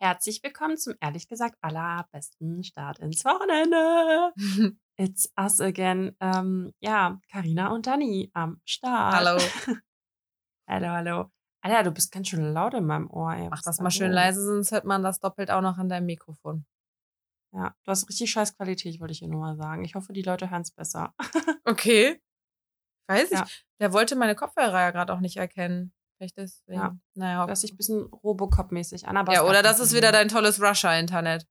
Herzlich willkommen zum ehrlich gesagt allerbesten Start ins Wochenende. It's us again. Ähm, ja, Karina und Dani am Start. Hallo. hallo, hallo. Alter, du bist ganz schön laut in meinem Ohr. Ey. Mach das mal schön leise, sonst hört man das doppelt auch noch an deinem Mikrofon. Ja, du hast richtig scheiß Qualität, wollte ich dir nur mal sagen. Ich hoffe, die Leute hören es besser. Okay. Weiß ich. Ja. Der wollte meine Kopfhörer ja gerade auch nicht erkennen. Vielleicht deswegen. Ja. Naja. Hört sich ein bisschen Robocop-mäßig an, aber ja, oder das ist wieder dein tolles Russia-Internet.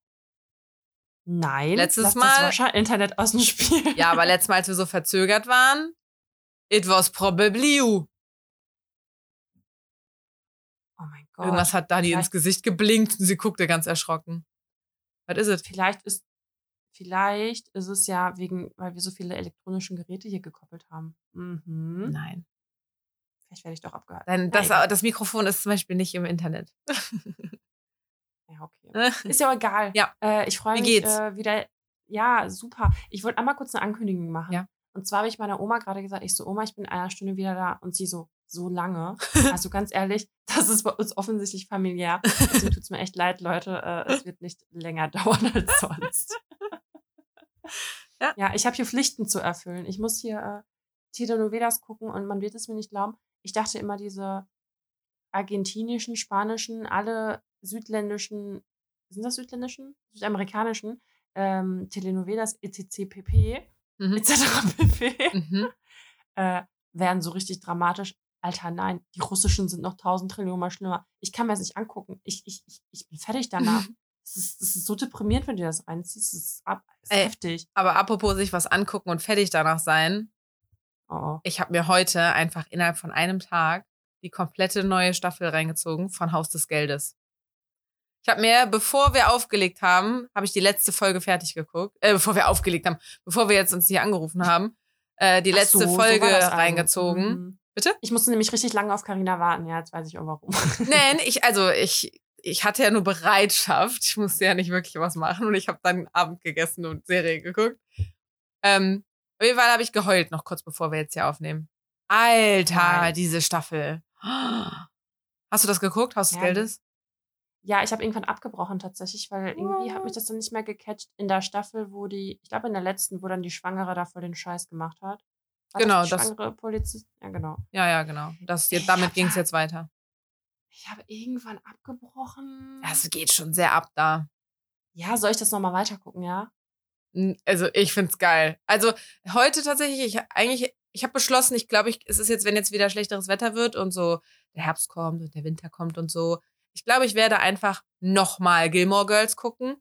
Nein, Letztes Mal- das Russia-Internet aus dem Spiel. Ja, aber letztes Mal, als wir so verzögert waren, it was probably you. Oh mein Gott. Irgendwas hat Dani ins vielleicht- Gesicht geblinkt und sie guckte ganz erschrocken. Was ist es? Vielleicht ist, vielleicht ist es ja wegen, weil wir so viele elektronische Geräte hier gekoppelt haben. Mhm. Nein. Vielleicht werde ich doch abgehört. Dein, Na, das, das Mikrofon ist zum Beispiel nicht im Internet. Ja, okay. Ist ja auch egal. Ja. Äh, ich freue mich geht's? Äh, wieder. Ja, super. Ich wollte einmal kurz eine Ankündigung machen. Ja. Und zwar habe ich meiner Oma gerade gesagt, ich so, Oma, ich bin in einer Stunde wieder da. Und sie so, so lange. Also ganz ehrlich, das ist bei uns offensichtlich familiär. Deswegen tut es mir echt leid, Leute. Äh, es wird nicht länger dauern als sonst. Ja. ja, ich habe hier Pflichten zu erfüllen. Ich muss hier äh, Telenovelas gucken und man wird es mir nicht glauben. Ich dachte immer, diese argentinischen, spanischen, alle südländischen, sind das südländischen? Südamerikanischen ähm, Telenovelas etc. pp. Mhm. etc. pp. Mhm. äh, werden so richtig dramatisch. Alter, nein, die russischen sind noch tausend Trillionen mal schlimmer. Ich kann mir das nicht angucken. Ich, ich, ich, ich bin fertig danach. Es ist, es ist so deprimierend, wenn du das reinziehst. Es ist, ab, ist Ey. heftig. Aber apropos sich was angucken und fertig danach sein. Oh. Ich habe mir heute einfach innerhalb von einem Tag die komplette neue Staffel reingezogen von Haus des Geldes. Ich habe mir, bevor wir aufgelegt haben, habe ich die letzte Folge fertig geguckt. Äh, bevor wir aufgelegt haben, bevor wir jetzt uns hier angerufen haben, äh, die Ach letzte so, so Folge das also. reingezogen. Mhm. Bitte? Ich musste nämlich richtig lange auf Karina warten. Ja, jetzt weiß ich auch warum. Nein, ich, also ich, ich hatte ja nur Bereitschaft. Ich musste ja nicht wirklich was machen und ich habe dann Abend gegessen und Serie geguckt. Ähm, auf jeden Fall habe ich geheult, noch kurz bevor wir jetzt hier aufnehmen. Alter, Geil. diese Staffel. Hast du das geguckt, Haus des Ja, Geldes? Ja, ich habe irgendwann abgebrochen tatsächlich, weil irgendwie hat mich das dann nicht mehr gecatcht in der Staffel, wo die, ich glaube in der letzten, wo dann die Schwangere da voll den Scheiß gemacht hat. War Genau, das. Die das- schwangere Polizist. Ja, genau. Ja, ja, genau. Das, damit ging es jetzt weiter. Ich habe irgendwann abgebrochen. Ja, Es geht schon sehr ab da. Ja, soll ich das nochmal weitergucken, ja? Also ich find's geil. Also heute tatsächlich, ich eigentlich, ich habe beschlossen, ich glaube, ich, es ist jetzt, wenn jetzt wieder schlechteres Wetter wird und so der Herbst kommt und der Winter kommt und so, ich glaube, ich werde einfach nochmal Gilmore Girls gucken,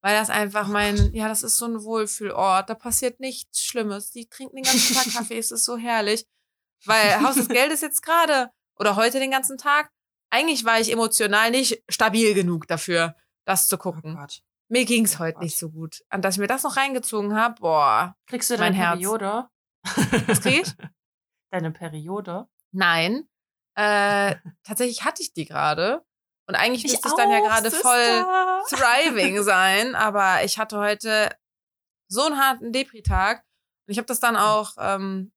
weil das einfach Oh mein, ja, das ist so ein Wohlfühlort, da passiert nichts Schlimmes. Die trinken den ganzen Tag Kaffee, es ist so herrlich. Weil Haus des Geldes jetzt gerade oder heute den ganzen Tag, eigentlich war ich emotional nicht stabil genug dafür, das zu Oh gucken. Gott. Mir ging's Oh heute nicht so gut. Und dass ich mir das noch reingezogen habe, boah. Kriegst du deine. Periode? Was krieg ich? Deine Periode? Nein. Äh, tatsächlich hatte ich die gerade. Und eigentlich Ich müsste es dann ja auch, gerade voll thriving sein. Aber ich hatte heute so einen harten Depri-Tag. Und ich habe das dann auch ähm,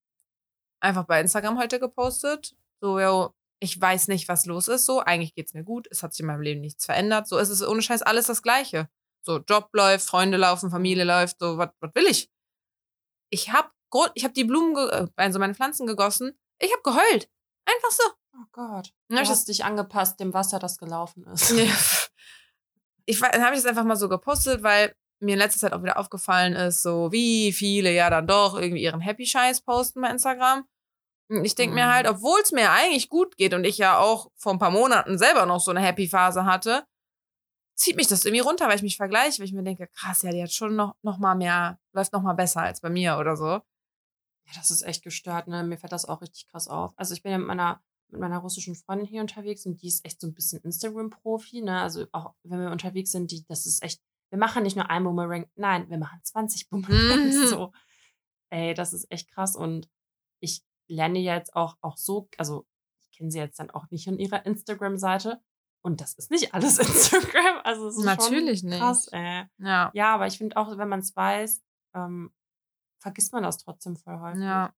einfach bei Instagram heute gepostet. So, yo, ich weiß nicht, was los ist. So, eigentlich geht's mir gut. Es hat sich in meinem Leben nichts verändert. So, es ist ohne Scheiß alles das Gleiche. So, Job läuft, Freunde laufen, Familie läuft. So, was will ich? Ich habe ich hab die Blumen, äh, also meine Pflanzen gegossen. Ich habe geheult. Einfach so. Oh Gott. Du hast dich angepasst dem Wasser, das gelaufen ist. Ich dann habe ich das einfach mal so gepostet, weil mir in letzter Zeit auch wieder aufgefallen ist, so wie viele ja dann doch irgendwie ihren Happy-Scheiß posten bei Instagram. Und ich denke mir Mhm. halt, obwohl es mir eigentlich gut geht und ich ja auch vor ein paar Monaten selber noch so eine Happy-Phase hatte, zieht mich das irgendwie runter, weil ich mich vergleiche, weil ich mir denke, krass, ja, die hat schon noch, noch mal mehr, läuft noch mal besser als bei mir oder so. Ja, das ist echt gestört, ne? Mir fällt das auch richtig krass auf. Also ich bin ja mit meiner, mit meiner russischen Freundin hier unterwegs und die ist echt so ein bisschen Instagram-Profi, ne? Also auch wenn wir unterwegs sind, die, das ist echt, wir machen nicht nur ein Boomerang, nein, wir machen 20 Boomerangs. Mhm. So. Ey, das ist echt krass. Und ich lerne jetzt auch, auch so, also ich kenne sie jetzt dann auch nicht von ihrer Instagram-Seite. Und das ist nicht alles Instagram. Also es ist Natürlich schon nicht. krass, ey. Ja. Ja, aber ich finde auch, wenn man es weiß, ähm, vergisst man das trotzdem voll häufig. Ja.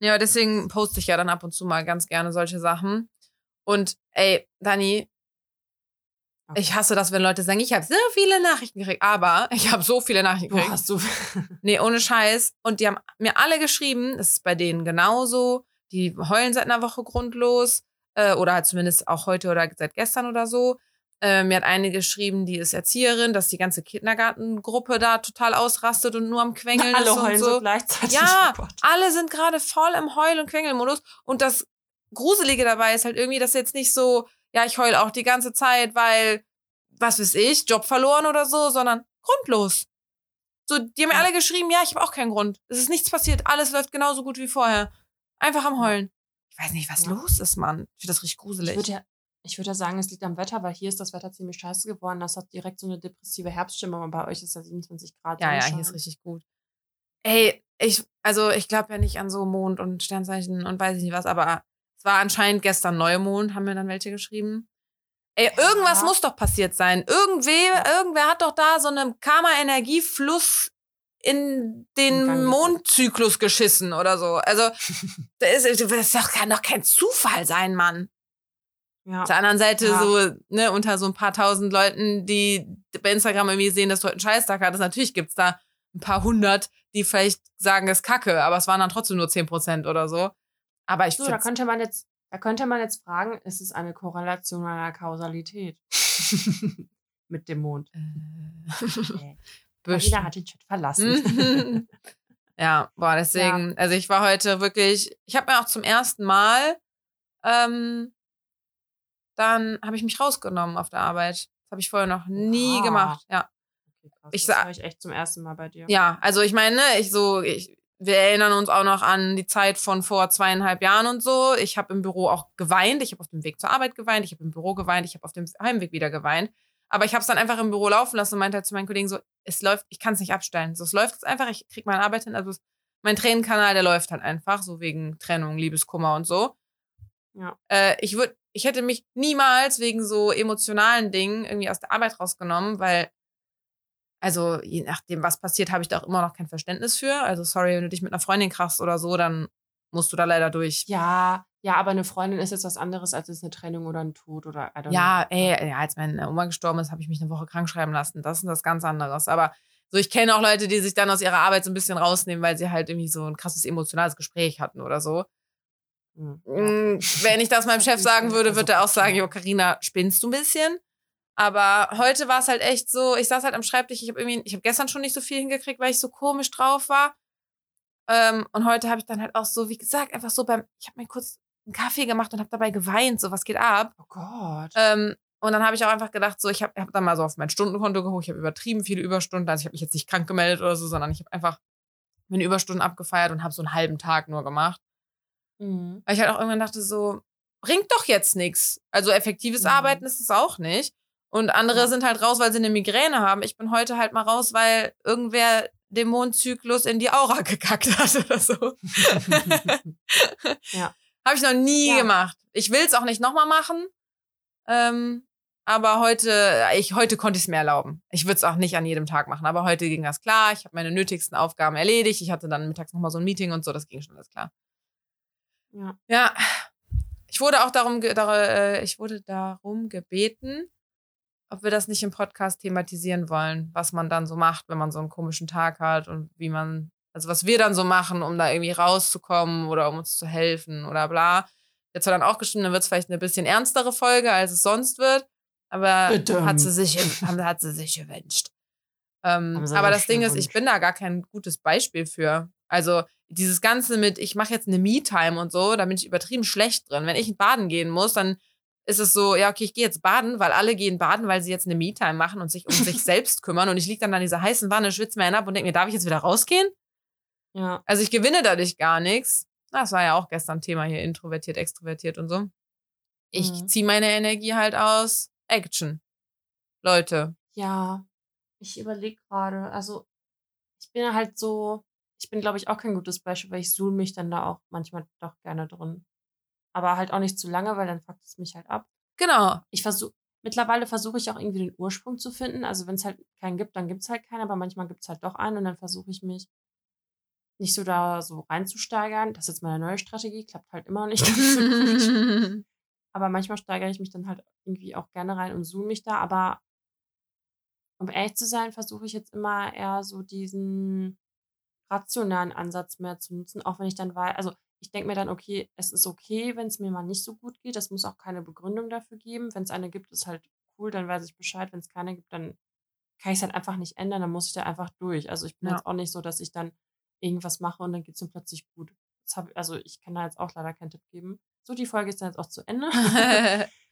Ja, deswegen poste ich ja dann ab und zu mal ganz gerne solche Sachen. Und ey, Dani, Okay. Ich hasse das, wenn Leute sagen, ich habe so viele Nachrichten gekriegt. Aber ich habe so viele Nachrichten Boah, gekriegt. hast du. Nee, ohne Scheiß. Und die haben mir alle geschrieben, das ist bei denen genauso. Die heulen seit einer Woche grundlos. Äh, oder halt zumindest auch heute oder seit gestern oder so. Äh, mir hat eine geschrieben, die ist Erzieherin, dass die ganze Kindergartengruppe da total ausrastet und nur am Quengeln Alle ist heulen und so so. gleichzeitig. Ja, Oh alle sind gerade voll im Heul- und Quengelmodus. Und das Gruselige dabei ist halt irgendwie, dass jetzt nicht so, ja, ich heul auch die ganze Zeit, weil, was weiß ich, Job verloren oder so, sondern grundlos. So, die haben mir Ja. alle geschrieben, ja, ich habe auch keinen Grund. Es ist nichts passiert, alles läuft genauso gut wie vorher. Einfach am Heulen. Ich weiß nicht, was Ja. los ist, Mann. Ich finde das richtig Ich gruselig. würde ja, ich würde ja sagen, es liegt am Wetter, weil hier ist das Wetter ziemlich scheiße geworden. Das hat direkt so eine depressive Herbststimmung und bei euch ist ja 27 Grad. Ja, ja, hier ist richtig gut. Ey, ich, also ich glaube ja nicht an so Mond und Sternzeichen und weiß ich nicht was, aber es war anscheinend gestern Neumond, haben mir dann welche geschrieben. Ey, irgendwas Ja. muss doch passiert sein. Irgendwer, irgendwer hat doch da so einen Karma-Energiefluss in den. Mondzyklus geschissen oder so. Also, das, ist, das doch, kann doch kein Zufall sein, Mann. Ja. Auf der anderen Seite Ja. so, ne, unter so ein paar tausend Leuten, die bei Instagram irgendwie sehen, dass du heute einen Scheißtag hattest, natürlich gibt's da ein paar hundert, die vielleicht sagen, es ist kacke, aber es waren dann trotzdem nur zehn Prozent oder so. Aber ich So, da könnte man jetzt, da könnte man jetzt fragen, ist es eine Korrelation einer Kausalität? Mit dem Mond. äh, Marina hat den Chat verlassen. Mhm. ja, boah, deswegen, also ich war heute wirklich, ich habe mir auch zum ersten Mal, ähm, dann habe ich mich rausgenommen auf der Arbeit. Das habe ich vorher noch nie Oha. gemacht. Ja. Okay, krass, Ich das sa- höre ich echt zum ersten Mal bei dir. Ja, also ich meine, ne, ich so, ich, wir erinnern uns auch noch an die Zeit von vor zweieinhalb Jahren und so. Ich habe im Büro auch geweint. Ich habe auf dem Weg zur Arbeit geweint. Ich habe im Büro geweint. Ich habe auf dem Heimweg wieder geweint. Aber ich habe es dann einfach im Büro laufen lassen und meinte halt zu meinen Kollegen so, es läuft, ich kann es nicht abstellen. So, es läuft jetzt einfach, ich krieg meine Arbeit hin. Also es, mein Tränenkanal, der läuft halt einfach, so wegen Trennung, Liebeskummer und so. Ja. Äh, ich würde, ich hätte mich niemals wegen so emotionalen Dingen irgendwie aus der Arbeit rausgenommen, weil also je nachdem, was passiert, habe ich da auch immer noch kein Verständnis für. Also sorry, wenn du dich mit einer Freundin krachst oder so, dann musst du da leider durch. Ja, ja, aber eine Freundin ist jetzt was anderes als jetzt eine Trennung oder ein Tod oder I don't Ja, know. ey, ja, als meine Oma gestorben ist, habe ich mich eine Woche krank schreiben lassen. Das ist das ganz anderes. Aber so, ich kenne auch Leute, die sich dann aus ihrer Arbeit so ein bisschen rausnehmen, weil sie halt irgendwie so ein krasses emotionales Gespräch hatten oder so. Hm, Mm, Wenn ich das meinem Chef sagen würde, Also, würde er auch sagen, jo, Carina, spinnst du ein bisschen? Aber heute war es halt echt so, ich saß halt am Schreibtisch, ich habe irgendwie, ich habe gestern schon nicht so viel hingekriegt, weil ich so komisch drauf war. Ähm, und heute habe ich dann halt auch so, wie gesagt, einfach so beim, ich habe mir kurz einen Kaffee gemacht und habe dabei geweint, so was geht ab. Oh Gott. Ähm, und dann habe ich auch einfach gedacht, so, ich habe hab dann mal so auf mein Stundenkonto geguckt, ich habe übertrieben viele Überstunden, also ich habe mich jetzt nicht krank gemeldet oder so, sondern ich habe einfach meine Überstunden abgefeiert und habe so einen halben Tag nur gemacht. Mhm. Weil ich halt auch irgendwann dachte, so, bringt doch jetzt nichts. Also effektives Mhm. Arbeiten ist es auch nicht. Und andere sind halt raus, weil sie eine Migräne haben. Ich bin heute halt mal raus, weil irgendwer den Mondzyklus in die Aura gekackt hat oder so. Ja. Habe ich noch nie Ja. gemacht. Ich will es auch nicht nochmal machen. Ähm, aber heute, ich, heute konnte ich es mir erlauben. Ich würde es auch nicht an jedem Tag machen, aber heute ging das klar. Ich habe meine nötigsten Aufgaben erledigt. Ich hatte dann mittags nochmal so ein Meeting und so, das ging schon alles klar. ja. Ja, ich wurde auch darum, dar, äh, ich wurde darum gebeten, ob wir das nicht im Podcast thematisieren wollen, was man dann so macht, wenn man so einen komischen Tag hat und wie man, also was wir dann so machen, um da irgendwie rauszukommen oder um uns zu helfen oder bla. Jetzt hat dann auch geschrieben, dann wird es vielleicht eine bisschen ernstere Folge, als es sonst wird. Aber Bitte. hat sie sich, hat sie sich gewünscht. Ähm, aber das Ding ist, ich bin da gar kein gutes Beispiel für. Also dieses Ganze mit, ich mache jetzt eine Me-Time und so, da bin ich übertrieben schlecht drin. Wenn ich baden gehen muss, dann ist es so, ja, okay, ich gehe jetzt baden, weil alle gehen baden, weil sie jetzt eine Me-Time machen und sich um sich selbst kümmern. Und ich liege dann an dieser heißen Wanne, schwitze mir ab und denke mir, darf ich jetzt wieder rausgehen? Ja. Also ich gewinne dadurch gar nichts. Das war ja auch gestern Thema hier, introvertiert, extrovertiert und so. Ich Mhm. ziehe meine Energie halt aus Action. Leute. Ja. Ich überlege gerade, also ich bin halt so, ich bin glaube ich auch kein gutes Beispiel, weil ich suhl mich dann da auch manchmal doch gerne drin. Aber halt auch nicht zu lange, weil dann fuckt es mich halt ab. Genau. Ich versuche, mittlerweile versuche ich auch irgendwie den Ursprung zu finden. Also wenn es halt keinen gibt, dann gibt es halt keinen, aber manchmal gibt es halt doch einen und dann versuche ich mich nicht so da so reinzusteigern. Das ist jetzt meine neue Strategie, klappt halt immer noch nicht. aber manchmal steigere ich mich dann halt irgendwie auch gerne rein und zoome mich da. Aber um ehrlich zu sein, versuche ich jetzt immer eher so diesen rationalen Ansatz mehr zu nutzen, auch wenn ich dann weiß, also ich denke mir dann, okay, es ist okay, wenn es mir mal nicht so gut geht. Es muss auch keine Begründung dafür geben. Wenn es eine gibt, ist halt cool, dann weiß ich Bescheid. Wenn es keine gibt, dann kann ich es halt einfach nicht ändern, dann muss ich da einfach durch. Also ich bin Ja. jetzt auch nicht so, dass ich dann irgendwas mache und dann geht es mir plötzlich gut. Das hab, also ich kann da jetzt auch leider keinen Tipp geben. So, die Folge ist dann jetzt auch zu Ende.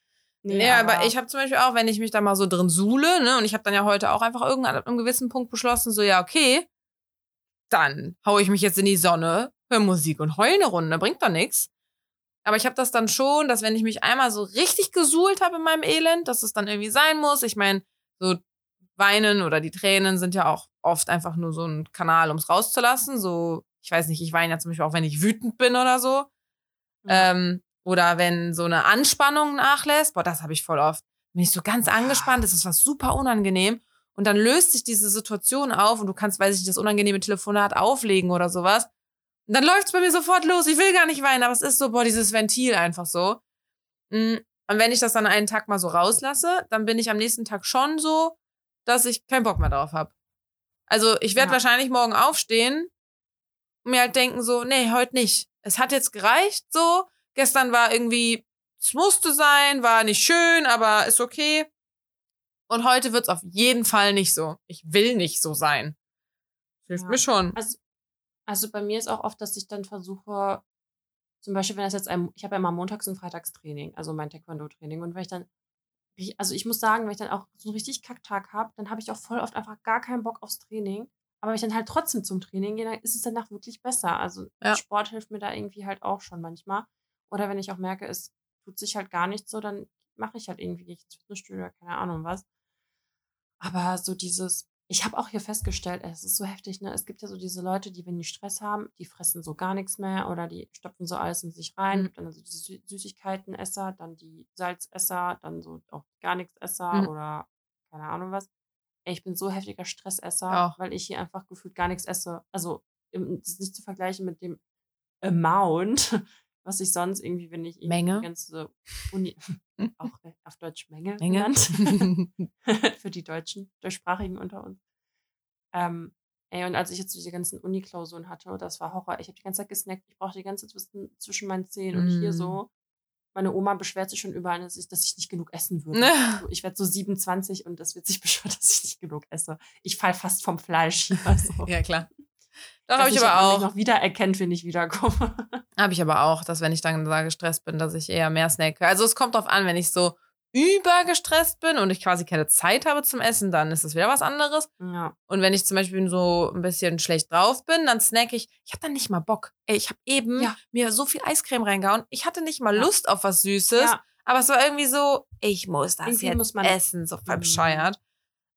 Nee, aber, ich habe zum Beispiel auch, wenn ich mich da mal so drin suhle, ne, und ich habe dann ja heute auch einfach irgendwann ab einem gewissen Punkt beschlossen, so, ja, okay, dann hau ich mich jetzt in die Sonne, höre Musik und heule eine Runde, bringt doch nichts. Aber ich habe das dann schon, dass wenn ich mich einmal so richtig gesuhlt habe in meinem Elend, dass es dann irgendwie sein muss. Ich meine, so Weinen oder die Tränen sind ja auch oft einfach nur so ein Kanal, um es rauszulassen. So, ich weiß nicht, ich weine ja zum Beispiel auch, wenn ich wütend bin oder so. Ja. Ähm, oder wenn so eine Anspannung nachlässt, boah, das habe ich voll oft. Bin ich so ganz angespannt, das ist was super unangenehm. Und dann löst sich diese Situation auf und du kannst, weiß ich nicht, das unangenehme Telefonat auflegen oder sowas. Und dann läuft's bei mir sofort los. Ich will gar nicht weinen, aber es ist so, boah, dieses Ventil einfach so. Mm, Und wenn ich das dann einen Tag mal so rauslasse, dann bin ich am nächsten Tag schon so, dass ich keinen Bock mehr drauf habe. Also ich werde Ja. wahrscheinlich morgen aufstehen und mir halt denken so, nee, heute nicht. Es hat jetzt gereicht so. Gestern war irgendwie, es musste sein, war nicht schön, aber ist okay. Und heute wird's auf jeden Fall nicht so. Ich will nicht so sein. Hilft Ja. mir schon. Also, also bei mir ist auch oft, dass ich dann versuche, zum Beispiel, wenn das jetzt ein, ich habe ja immer montags und freitags Training, also mein Taekwondo-Training. Und wenn ich dann, also ich muss sagen, wenn ich dann auch so einen richtig Kacktag habe, dann habe ich auch voll oft einfach gar keinen Bock aufs Training. Aber wenn ich dann halt trotzdem zum Training gehe, dann ist es danach wirklich besser. Also Ja. Sport hilft mir da irgendwie halt auch schon manchmal. Oder wenn ich auch merke, es tut sich halt gar nicht so, dann mache ich halt irgendwie, gehe ich ins Fitnessstudio oder keine Ahnung was. Aber so dieses, ich habe auch hier festgestellt, es ist so heftig, ne? Es gibt ja so diese Leute, die, wenn die Stress haben, die fressen so gar nichts mehr oder die stopfen so alles in sich rein. Mhm. Dann also die Sü Süßigkeitenesser, dann die Salzesser, dann so auch gar nichts Esser Mhm. oder keine Ahnung was. Ey, ich bin so heftiger Stressesser, Auch. weil ich hier einfach gefühlt gar nichts esse. Also, das ist nicht zu vergleichen mit dem Amount, was ich sonst irgendwie, wenn ich Menge? die ganze Uni, auch äh, auf Deutsch Menge, Menge? für die Deutschen, Deutschsprachigen unter uns. Ähm, ey, und als ich jetzt diese ganzen Uni-Klausuren hatte, das war Horror. Ich habe die ganze Zeit gesnackt. Ich brauchte die ganze Zeit zwischen meinen Zähnen. Und hier Mm. so, meine Oma beschwert sich schon überall, dass ich, dass ich nicht genug essen würde. So, ich werde so 27 und das wird sich beschwert, dass ich nicht genug esse. Ich fall fast vom Fleisch hier. So. ja, klar. Doch, habe ich aber auch. mich noch wiedererkennt, wenn ich wiederkomme. Habe ich aber auch, dass wenn ich dann da gestresst bin, dass ich eher mehr snacke. Also es kommt drauf an, wenn ich so übergestresst bin und ich quasi keine Zeit habe zum Essen, dann ist das wieder was anderes. ja. Und wenn ich zum Beispiel so ein bisschen schlecht drauf bin, dann snack ich. Ich habe dann nicht mal Bock. Ey, ich habe eben Ja. mir so viel Eiscreme reingehauen. Ich hatte nicht mal Ja. Lust auf was Süßes. Aber es war irgendwie so, ich muss das Irgendwie jetzt muss man- essen, so voll Mhm. bescheuert.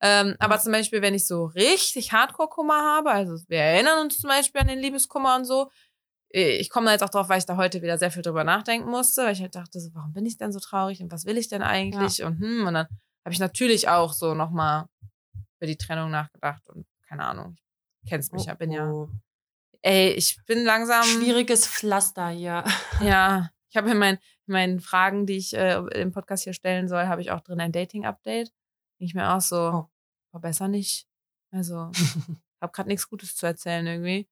Ähm, Aber Ja. zum Beispiel, wenn ich so richtig Hardcore-Kummer habe, also wir erinnern uns zum Beispiel an den Liebeskummer und so, äh, ich komme da jetzt auch drauf, weil ich da heute wieder sehr viel drüber nachdenken musste, weil ich halt dachte, so, warum bin ich denn so traurig und was will ich denn eigentlich? Und hm, und dann habe ich natürlich auch so nochmal über die Trennung nachgedacht und keine Ahnung, ich kennst mich ja, bin ja, Oh, ey, ich bin langsam, Schwieriges Pflaster hier. ja, ich habe in, mein, in meinen Fragen, die ich äh, im Podcast hier stellen soll, habe ich auch drin ein Dating-Update. Denke ich mir auch so, Oh. Boah, besser nicht. Also, habe gerade nichts Gutes zu erzählen irgendwie.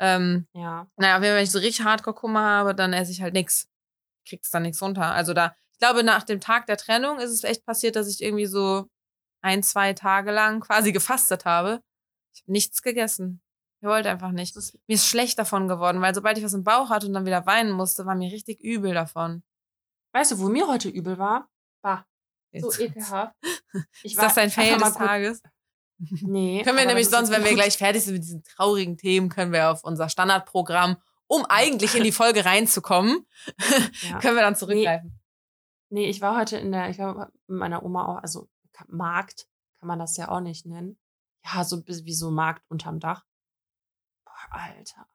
Ähm, ja. naja, wenn ich so richtig Hardcore-Kummer habe, dann esse ich halt nichts. Kriegst dann nichts runter. Also da, ich glaube, nach dem Tag der Trennung ist es echt passiert, dass ich irgendwie so ein, zwei Tage lang quasi gefastet habe. Ich habe nichts gegessen. Ich wollte einfach nicht. Ist, Mir ist schlecht davon geworden, weil sobald ich was im Bauch hatte und dann wieder weinen musste, war mir richtig übel davon. weißt du, wo mir heute übel war? Bah, so Jetzt- ekelhaft. Ich Ist das dein Fail des Tages? Nee. Können wir nämlich sonst, wenn wir gleich fertig sind mit diesen traurigen Themen, können wir auf unser Standardprogramm, um eigentlich in die Folge reinzukommen, Ja. können wir dann zurückgreifen. Nee, ich war heute in der, ich war mit meiner Oma auch, also Markt kann man das ja auch nicht nennen. Ja, so wie so Markt unterm Dach. Boah, Alter.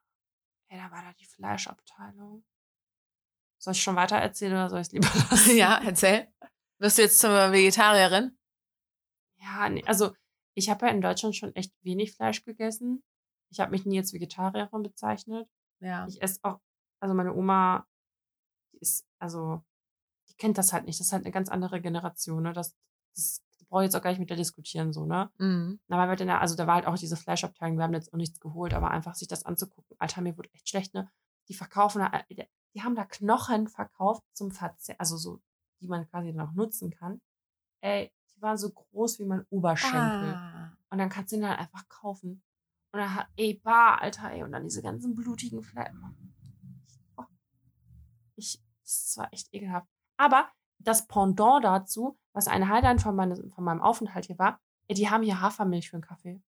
Ey, da war da die Fleischabteilung. Soll ich schon weiter erzählen oder soll ich es lieber lassen? Ja, erzähl. Wirst du jetzt zur Vegetarierin? Ja, nee, also ich habe ja in Deutschland schon echt wenig Fleisch gegessen. Ich habe mich nie als Vegetarierin bezeichnet. Ja. Ich esse auch, also meine Oma, die ist, also, die kennt das halt nicht. Das ist halt eine ganz andere Generation, ne? Das, das brauche ich jetzt auch gar nicht mit der diskutieren, so, ne? Mhm. Aber wir der, also da war halt auch diese Fleischabteilung, wir haben jetzt auch nichts geholt, aber einfach sich das anzugucken, Alter, mir wurde echt schlecht, ne? Die verkaufen da, äh, die haben da Knochen verkauft zum Verzehr, also so, die man quasi dann auch nutzen kann. Ey, die waren so groß wie mein Oberschenkel. Ah. Und dann kannst du ihn dann einfach kaufen. Und dann hat, ey, bar, Alter, ey, und dann diese ganzen blutigen Fleisch. Oh. Ich, das war echt ekelhaft. Aber das Pendant dazu, was ein Highlight von, meine, von meinem Aufenthalt hier war, ey, die haben hier Hafermilch für einen Kaffee.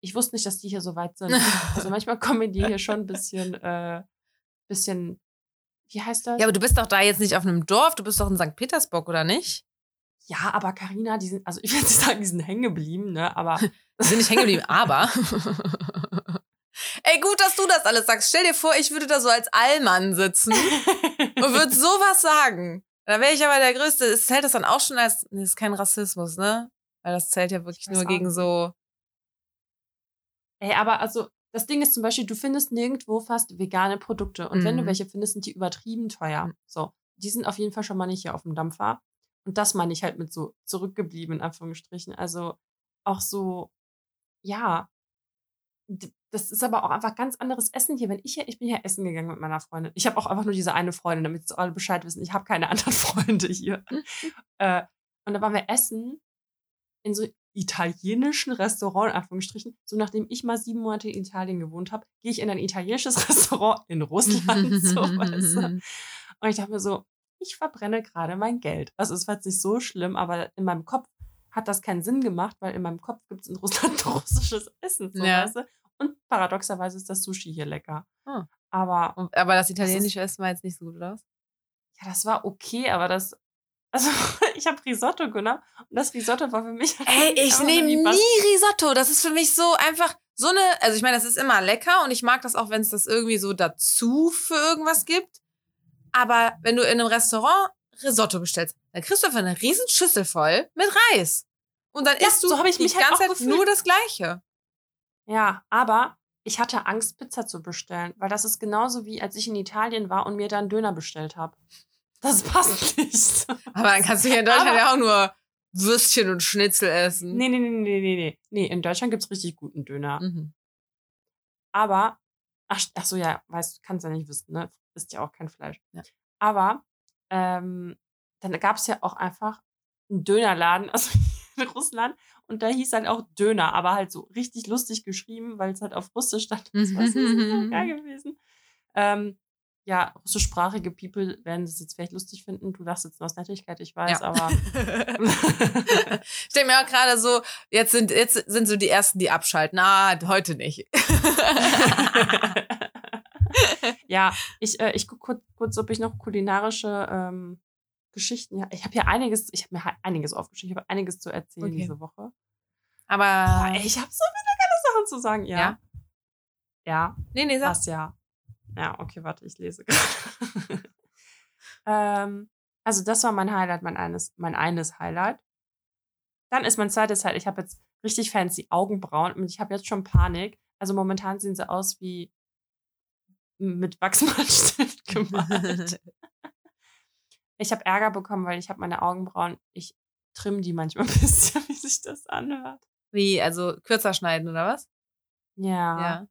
Ich wusste nicht, dass die hier so weit sind. Also manchmal kommen die hier schon ein bisschen, äh, bisschen, wie heißt das? Ja, aber du bist doch da jetzt nicht auf einem Dorf, du bist doch in St. Petersburg, oder nicht? Ja, aber Karina, die sind, also ich nicht sagen, die sind hängen geblieben, ne? Aber Die sind nicht hängen geblieben, aber. Ey, gut, dass du das alles sagst. Stell dir vor, ich würde da so als Allmann sitzen und würde sowas sagen. Da wäre ich aber der Größte. Es zählt das dann auch schon als. Nee, das ist kein Rassismus, ne? Weil das zählt ja wirklich nur gegen so. Ey, aber also das Ding ist zum Beispiel, du findest nirgendwo fast vegane Produkte. Und wenn du Mhm. welche findest, sind die übertrieben teuer. So, die sind auf jeden Fall schon mal nicht hier auf dem Dampfer. Und das meine ich halt mit so zurückgeblieben, in Anführungsstrichen. Also auch so, ja, das ist aber auch einfach ganz anderes Essen hier. Wenn ich hier, ich bin hier essen gegangen mit meiner Freundin. Ich habe auch einfach nur diese eine Freundin, damit sie alle Bescheid wissen. Ich habe keine anderen Freunde hier. äh, und da waren wir essen in so italienischen Restaurant, in Anführungsstrichen. So nachdem ich mal sieben Monate in Italien gewohnt habe, gehe ich in ein italienisches Restaurant in Russland. so, weißt du? Und ich dachte mir so, ich verbrenne gerade mein Geld. Also es war jetzt nicht so schlimm, aber in meinem Kopf hat das keinen Sinn gemacht, weil in meinem Kopf gibt es in Russland russisches Essen. So, Ja. weißt du? Und paradoxerweise ist das Sushi hier lecker. Ah. Aber Aber das italienische Essen war jetzt nicht so gut, oder? ja, das war okay, aber das. Also, ich habe Risotto genommen und das Risotto war für mich. halt Ey, ich nehme nie Risotto. Das ist für mich so einfach so eine. Also, ich meine, das ist immer lecker und ich mag das auch, wenn es das irgendwie so dazu für irgendwas gibt. Aber wenn du in einem Restaurant Risotto bestellst, dann kriegst du einfach eine riesen Schüssel voll mit Reis. Und dann Ja, isst du so ich die mich halt ganze auch Zeit nur das Gleiche. Ja, aber ich hatte Angst, Pizza zu bestellen, weil das ist genauso wie als ich in Italien war und mir dann Döner bestellt habe. Das passt nicht. Aber dann kannst du hier in Deutschland Aber- ja auch nur Würstchen und Schnitzel essen. Nee, nee, nee, nee, nee, nee. Nee, in Deutschland gibt's richtig guten Döner. Mhm. Aber, ach, ach so, ja, weißt du, kannst ja nicht wissen, ne? Ist ja auch kein Fleisch. Ja. Aber, ähm, dann gab's ja auch einfach einen Dönerladen, also in Russland, und da hieß halt auch Döner, aber halt so richtig lustig geschrieben, weil es halt auf Russisch stand. Das war so, so geil gewesen. Ähm, ja, russischsprachige People werden das jetzt vielleicht lustig finden. Du lachst jetzt nur aus Nettigkeit, ich weiß, Ja. aber. ich denke mir auch gerade so, jetzt sind, jetzt sind so die ersten, die abschalten. Ah, heute nicht. ja, ich, äh, ich gucke kurz, kurz, ob ich noch kulinarische ähm, Geschichten. Ja, ich habe hier einiges, ich habe mir halt einiges aufgeschrieben, ich habe einiges zu erzählen Okay. diese Woche. Aber. Boah, ey, ich habe so viele geile Sachen zu sagen. Ja. Ja? Ja, nee, nee, sag. was ja. Ja, okay, warte, ich lese gerade. ähm, also, das war mein Highlight, mein eines, mein eines Highlight. Dann ist mein zweites Highlight, ich habe jetzt richtig fancy Augenbrauen und ich habe jetzt schon Panik. Also, momentan sehen sie aus wie mit Wachsmalstift gemalt. Ich habe Ärger bekommen, weil ich habe meine Augenbrauen, ich trimm die manchmal ein bisschen, wie sich das anhört. Wie, also kürzer schneiden oder was? Ja. Ja.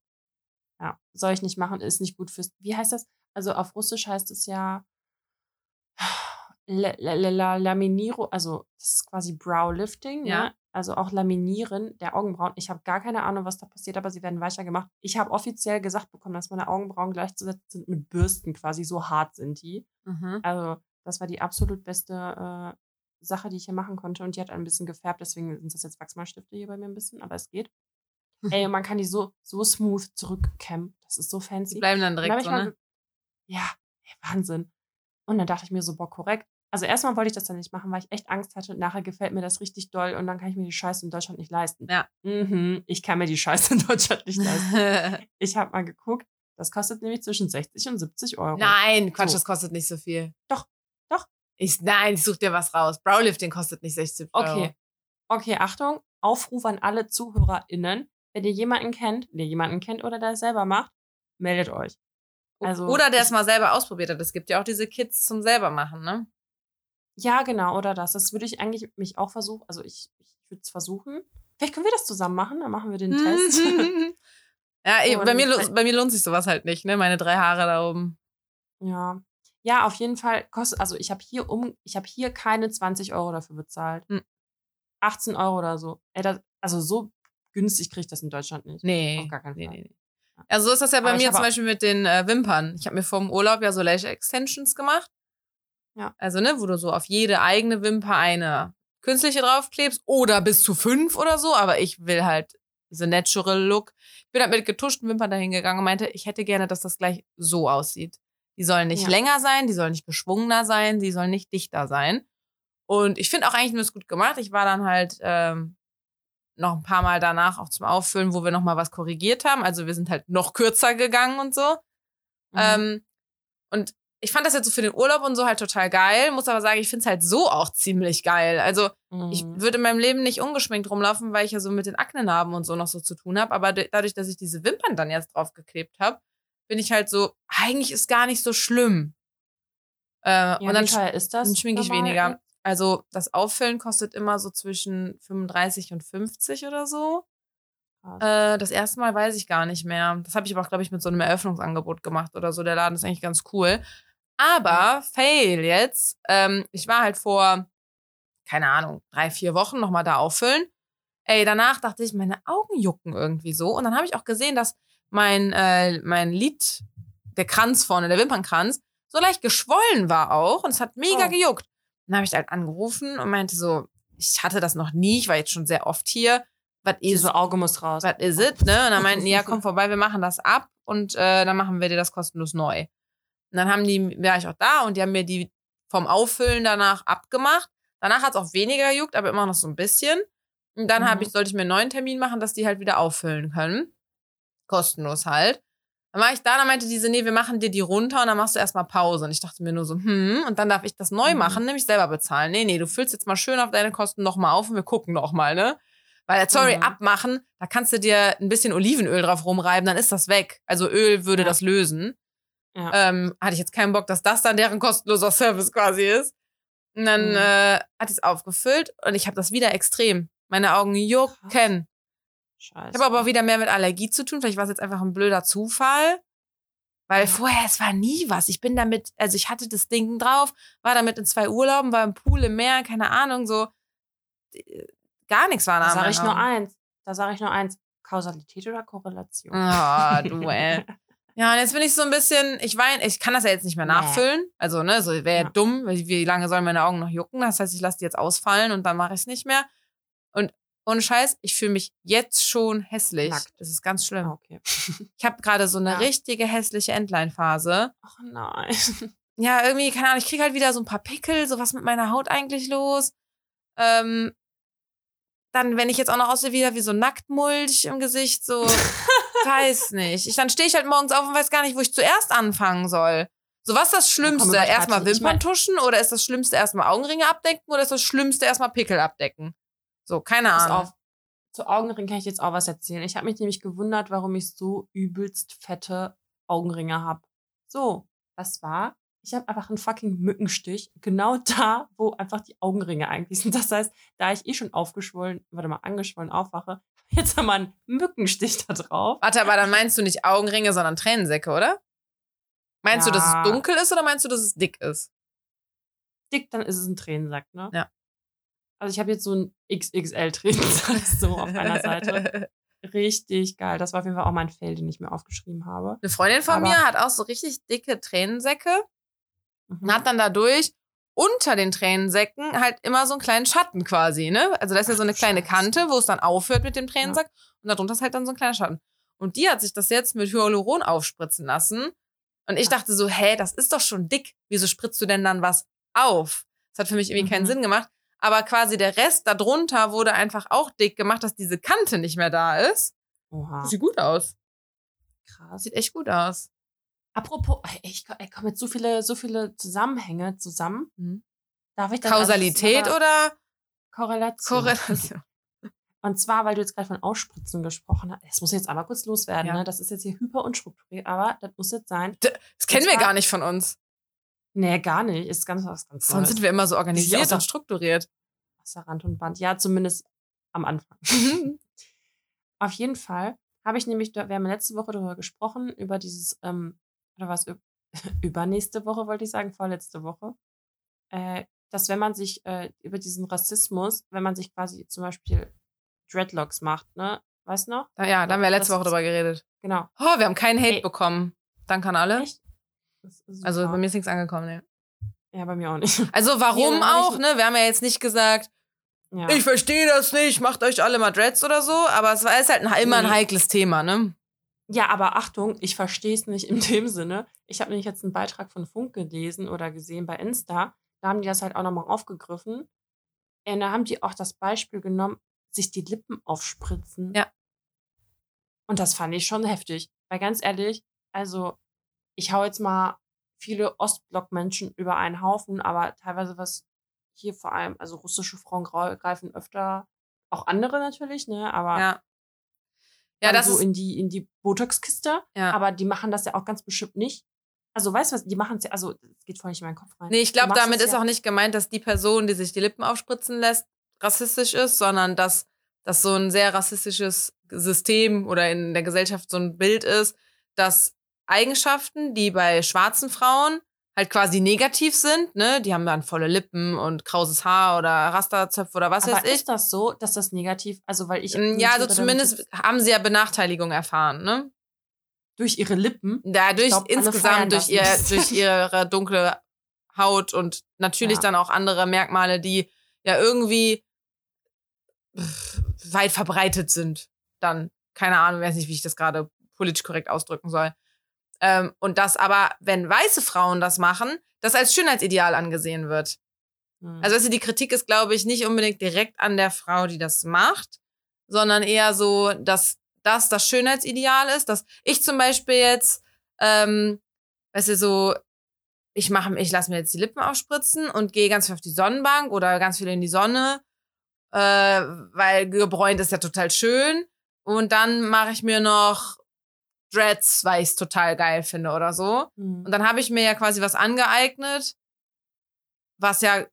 Ja. Soll ich nicht machen, ist nicht gut fürs. Wie heißt das? Also auf Russisch heißt es ja La- la- la- la- Laminiro, also das ist quasi Browlifting, Ja. ne? Also auch Laminieren der Augenbrauen. Ich habe gar keine Ahnung, was da passiert, aber sie werden weicher gemacht. Ich habe offiziell gesagt bekommen, dass meine Augenbrauen gleichzusetzen sind mit Bürsten quasi, so hart sind die. Mhm. Also, das war die absolut beste äh, Sache, die ich hier machen konnte. Und die hat ein bisschen gefärbt, deswegen sind das jetzt Wachsmalstifte hier bei mir ein bisschen, aber es geht. Ey, und man kann die so, so smooth zurückkämmen. Das ist so fancy. Die bleiben dann Und direkt hab so, mal ne? Ja, ey, Wahnsinn. Und dann dachte ich mir so, boah, korrekt. Also erstmal wollte ich das dann nicht machen, weil ich echt Angst hatte. Nachher gefällt mir das richtig doll und dann kann ich mir die Scheiße in Deutschland nicht leisten. Ja. Mhm, ich kann mir die Scheiße in Deutschland nicht leisten. Ich habe mal geguckt, das kostet nämlich zwischen 60 und 70 Euro. Nein, Quatsch, So. das kostet nicht so viel. Doch, doch. Ich, nein, ich such dir was raus. Browlifting kostet nicht 60 Euro. Okay. Okay, Achtung. Aufruf an alle ZuhörerInnen. Wenn ihr jemanden kennt, der jemanden kennt oder der es selber macht, meldet euch. Also, Oder der es mal selber ausprobiert hat. Es gibt ja auch diese Kits zum selber machen, ne? Ja, genau, oder das. Das würde ich eigentlich mich auch versuchen. Also ich, ich würde es versuchen. Vielleicht können wir das zusammen machen, dann machen wir den Test. ja, eben, bei, mir, bei mir lohnt sich sowas halt nicht, ne? Meine drei Haare da oben. ja. Ja, auf jeden Fall kostet, also ich habe hier um, ich habe hier keine 20 Euro dafür bezahlt. Hm. 18 Euro oder so. Ey, das, also so günstig kriege ich das in Deutschland nicht. Nee. Auf gar keinen nee, Fall. nee, nee. Also so ist das ja bei Aber mir zum Beispiel mit den äh, Wimpern. Ich habe mir vor dem Urlaub ja so Lash Extensions gemacht. Ja. Also, ne, wo du so auf jede eigene Wimper eine künstliche draufklebst oder bis zu fünf oder so, aber ich will halt diese Natural Look. Ich bin halt mit getuschten Wimpern dahin gegangen und meinte, ich hätte gerne, dass das gleich so aussieht. Die sollen nicht Ja. länger sein, die sollen nicht geschwungener sein, die sollen nicht dichter sein. Und ich finde auch eigentlich nur es gut gemacht. Ich war dann halt ähm, noch ein paar Mal danach auch zum Auffüllen, wo wir noch mal was korrigiert haben. Also wir sind halt noch kürzer gegangen und so. Mhm. Ähm, und ich fand das jetzt so für den Urlaub und so halt total geil, muss aber sagen, ich finde es halt so auch ziemlich geil. Also ich Mhm. würde in meinem Leben nicht ungeschminkt rumlaufen, weil ich ja so mit den Aknenarben und so noch so zu tun habe. Aber dadurch, dass ich diese Wimpern dann jetzt draufgeklebt habe, bin ich halt so, eigentlich ist gar nicht so schlimm. Äh, ja, und dann, wie teuer ist das? dann schminke ich weniger. Also das Auffüllen kostet immer so zwischen 35 und 50 oder so. Äh, das erste Mal weiß ich gar nicht mehr. Das habe ich aber auch, glaube ich, mit so einem Eröffnungsangebot gemacht oder so. Der Laden ist eigentlich ganz cool. Aber, fail jetzt. Ähm, ich war halt vor, keine Ahnung, drei, vier Wochen nochmal da auffüllen. Ey, danach dachte ich, meine Augen jucken irgendwie so. Und dann habe ich auch gesehen, dass mein, äh, mein Lid, der Kranz vorne, der Wimpernkranz, so leicht geschwollen war auch. Und es hat mega Oh. gejuckt. Dann habe ich halt angerufen und meinte so, ich hatte das noch nie, ich war jetzt schon sehr oft hier. Was ist Diese Auge muss raus. was is it, ne? Und dann meinten die, ja, komm vorbei, wir machen das ab und äh, dann machen wir dir das kostenlos neu. Und dann haben die, war ich auch da und die haben mir die vom Auffüllen danach abgemacht. Danach hat es auch weniger gejuckt, aber immer noch so ein bisschen. Und dann Mhm. ich, sollte ich mir einen neuen Termin machen, dass die halt wieder auffüllen können. Kostenlos halt. Dann war ich da, dann meinte diese, nee, wir machen dir die runter und dann machst du erstmal Pause. Und ich dachte mir nur so, hm, und dann darf ich das neu Mhm. machen, nämlich selber bezahlen. Nee, nee, du füllst jetzt mal schön auf deine Kosten nochmal auf und wir gucken nochmal, ne? Weil, sorry, Mhm. abmachen, da kannst du dir ein bisschen Olivenöl drauf rumreiben, dann ist das weg. Also Öl würde Ja. das lösen. Ja. Ähm, hatte ich jetzt keinen Bock, dass das dann deren kostenloser Service quasi ist. Und dann Mhm. äh, hat es aufgefüllt und ich habe das wieder extrem. Meine Augen jucken. Scheiße. Ich habe aber auch wieder mehr mit Allergie zu tun. Vielleicht war es jetzt einfach ein blöder Zufall. Weil vorher, es war nie was. Ich bin damit, also ich hatte das Ding drauf, war damit in zwei Urlauben, war im Pool, im Meer, keine Ahnung, so. äh, Gar nichts war da. Da sage ich nur eins. Da sage ich nur eins. Kausalität oder Korrelation? Ah, du, ey. Ja, und jetzt bin ich so ein bisschen, ich weine, ich kann das ja jetzt nicht mehr nachfüllen. Also, ne, so wäre ja. Dumm, wie lange sollen meine Augen noch jucken? Das heißt, ich lasse die jetzt ausfallen und dann mache ich es nicht mehr. Und ohne Scheiß, ich fühle mich jetzt schon hässlich. Nackt. Das ist ganz schlimm. Ah, okay. Ich habe gerade so eine Ja. richtige hässliche Endline-Phase. Ach nein. Ja, irgendwie, keine Ahnung, ich kriege halt wieder so ein paar Pickel, so was mit meiner Haut eigentlich los. Ähm, dann, wenn ich jetzt auch noch aussehe, wieder wie so Nacktmulch im Gesicht, so, weiß nicht. Ich, dann stehe ich halt morgens auf und weiß gar nicht, wo ich zuerst anfangen soll. So, was ist das Schlimmste? Erstmal Wimpern tuschen oder ist das Schlimmste erstmal Augenringe abdecken oder ist das Schlimmste erstmal Pickel abdecken? So, keine Ahnung. auf. Zu Augenringen kann ich jetzt auch was erzählen. Ich habe mich nämlich gewundert, warum ich so übelst fette Augenringe habe. So, was war? Ich habe einfach einen fucking Mückenstich, genau da, wo einfach die Augenringe eigentlich sind. Das heißt, da ich eh schon aufgeschwollen, warte mal, angeschwollen aufwache, jetzt haben wir einen Mückenstich da drauf. Warte, aber dann meinst du nicht Augenringe, sondern Tränensäcke, oder? Meinst du, dass Ja. es dunkel ist oder meinst du, dass es dick ist? Dick, dann ist es ein Tränensack, ne? Ja. Also ich habe jetzt so einen XXL-Tränensack so auf einer Seite. Richtig geil. Das war auf jeden Fall auch mein Fail, den ich mir aufgeschrieben habe. Eine Freundin von Aber- mir hat auch so richtig dicke Tränensäcke Mhm. und hat dann dadurch unter den Tränensäcken halt immer so einen kleinen Schatten quasi, ne? Also da ist ja so eine kleine. Kante, wo es dann aufhört mit dem Tränensack und darunter ist halt dann so ein kleiner Schatten. Und die hat sich das jetzt mit Hyaluron aufspritzen lassen. Und ich dachte so, hä, das ist doch schon dick. Wieso spritzt du denn dann was auf? Das hat für mich irgendwie keinen Mhm. Sinn gemacht. Aber quasi der Rest darunter wurde einfach auch dick gemacht, dass diese Kante nicht mehr da ist. Oha. Sieht gut aus. Krass. Sieht echt gut aus. Apropos, ich, ey, kommen jetzt so viele, so viele Zusammenhänge zusammen. Mhm. Darf ich das Kausalität also, oder Korrelation? Korrelation? Und zwar, weil du jetzt gerade von Ausspritzen gesprochen hast. Das muss ich jetzt aber kurz loswerden. Ja. Ne? Das ist jetzt hier hyper unstrukturiert, aber das muss jetzt sein. Das kennen Und wir zwar- gar nicht von uns. Nee, gar nicht. Ist ganz was ganz Sonst sind wir immer so organisiert und strukturiert. Außer Rand und Band. Ja, zumindest am Anfang. Auf jeden Fall habe ich nämlich, wir haben letzte Woche darüber gesprochen, über dieses, ähm, oder was, üb- übernächste Woche wollte ich sagen, vorletzte Woche, äh, dass wenn man sich äh, über diesen Rassismus, wenn man sich quasi zum Beispiel Dreadlocks macht, ne? Weißt du noch? Da- Ja, da haben wir letzte Das Woche drüber geredet. Genau. Oh, wir haben keinen Hate Ey. bekommen. Danke an alle. Echt? Also bei mir ist nichts angekommen, ne. Ja, bei mir auch nicht. Also warum ich- auch, ne? Wir haben ja jetzt nicht gesagt, Ja. ich verstehe das nicht, macht euch alle mal Dreads oder so, aber es war ist halt ein, immer ein heikles Thema, ne? Ja, aber Achtung, ich verstehe es nicht in dem Sinne. Ich habe nämlich jetzt einen Beitrag von Funk gelesen oder gesehen bei Insta. Da haben die das halt auch nochmal aufgegriffen. Und da haben die auch das Beispiel genommen, sich die Lippen aufspritzen. Ja. Und das fand ich schon heftig. Weil ganz ehrlich, also ich hau jetzt mal viele Ostblock-Menschen über einen Haufen, aber teilweise was hier vor allem, also russische Frauen greifen öfter, auch andere natürlich, ne? Aber Ja. Ja, das so in die, in die Botox-Kiste. ja. Aber die machen das ja auch ganz bestimmt nicht. Also, weißt du was, die machen es ja, also, es geht voll nicht in meinen Kopf rein. Nee, ich glaube, damit ist ja, auch nicht gemeint, dass die Person, die sich die Lippen aufspritzen lässt, rassistisch ist, sondern dass das so ein sehr rassistisches System oder in der Gesellschaft so ein Bild ist, dass Eigenschaften, die bei schwarzen Frauen halt quasi negativ sind, ne, die haben dann volle Lippen und krauses Haar oder Rasterzöpfe oder was Aber weiß ich. ist das so, dass das negativ, also, weil ich. Mm, Ja, also zumindest haben sie ja Benachteiligung erfahren, ne? Durch ihre Lippen. Dadurch glaub, alle feiern insgesamt durch, ihr, durch ihre dunkle Haut und natürlich Ja. dann auch andere Merkmale, die ja irgendwie pff, weit verbreitet sind. Dann, keine Ahnung, weiß nicht, wie ich das gerade politisch korrekt ausdrücken soll. Ähm, und das aber, wenn weiße Frauen das machen, das als Schönheitsideal angesehen wird. Hm. Also du, die Kritik ist, glaube ich, nicht unbedingt direkt an der Frau, die das macht, sondern eher so, dass das das Schönheitsideal ist, dass ich zum Beispiel jetzt, ähm, weißt du, so, ich mache, ich lasse mir jetzt die Lippen aufspritzen und gehe ganz viel auf die Sonnenbank oder ganz viel in die Sonne, äh, weil gebräunt ist ja total schön. Und dann mache ich mir noch Dreads, weil ich es total geil finde oder so. Hm. Und dann habe ich mir ja quasi was angeeignet, was ja,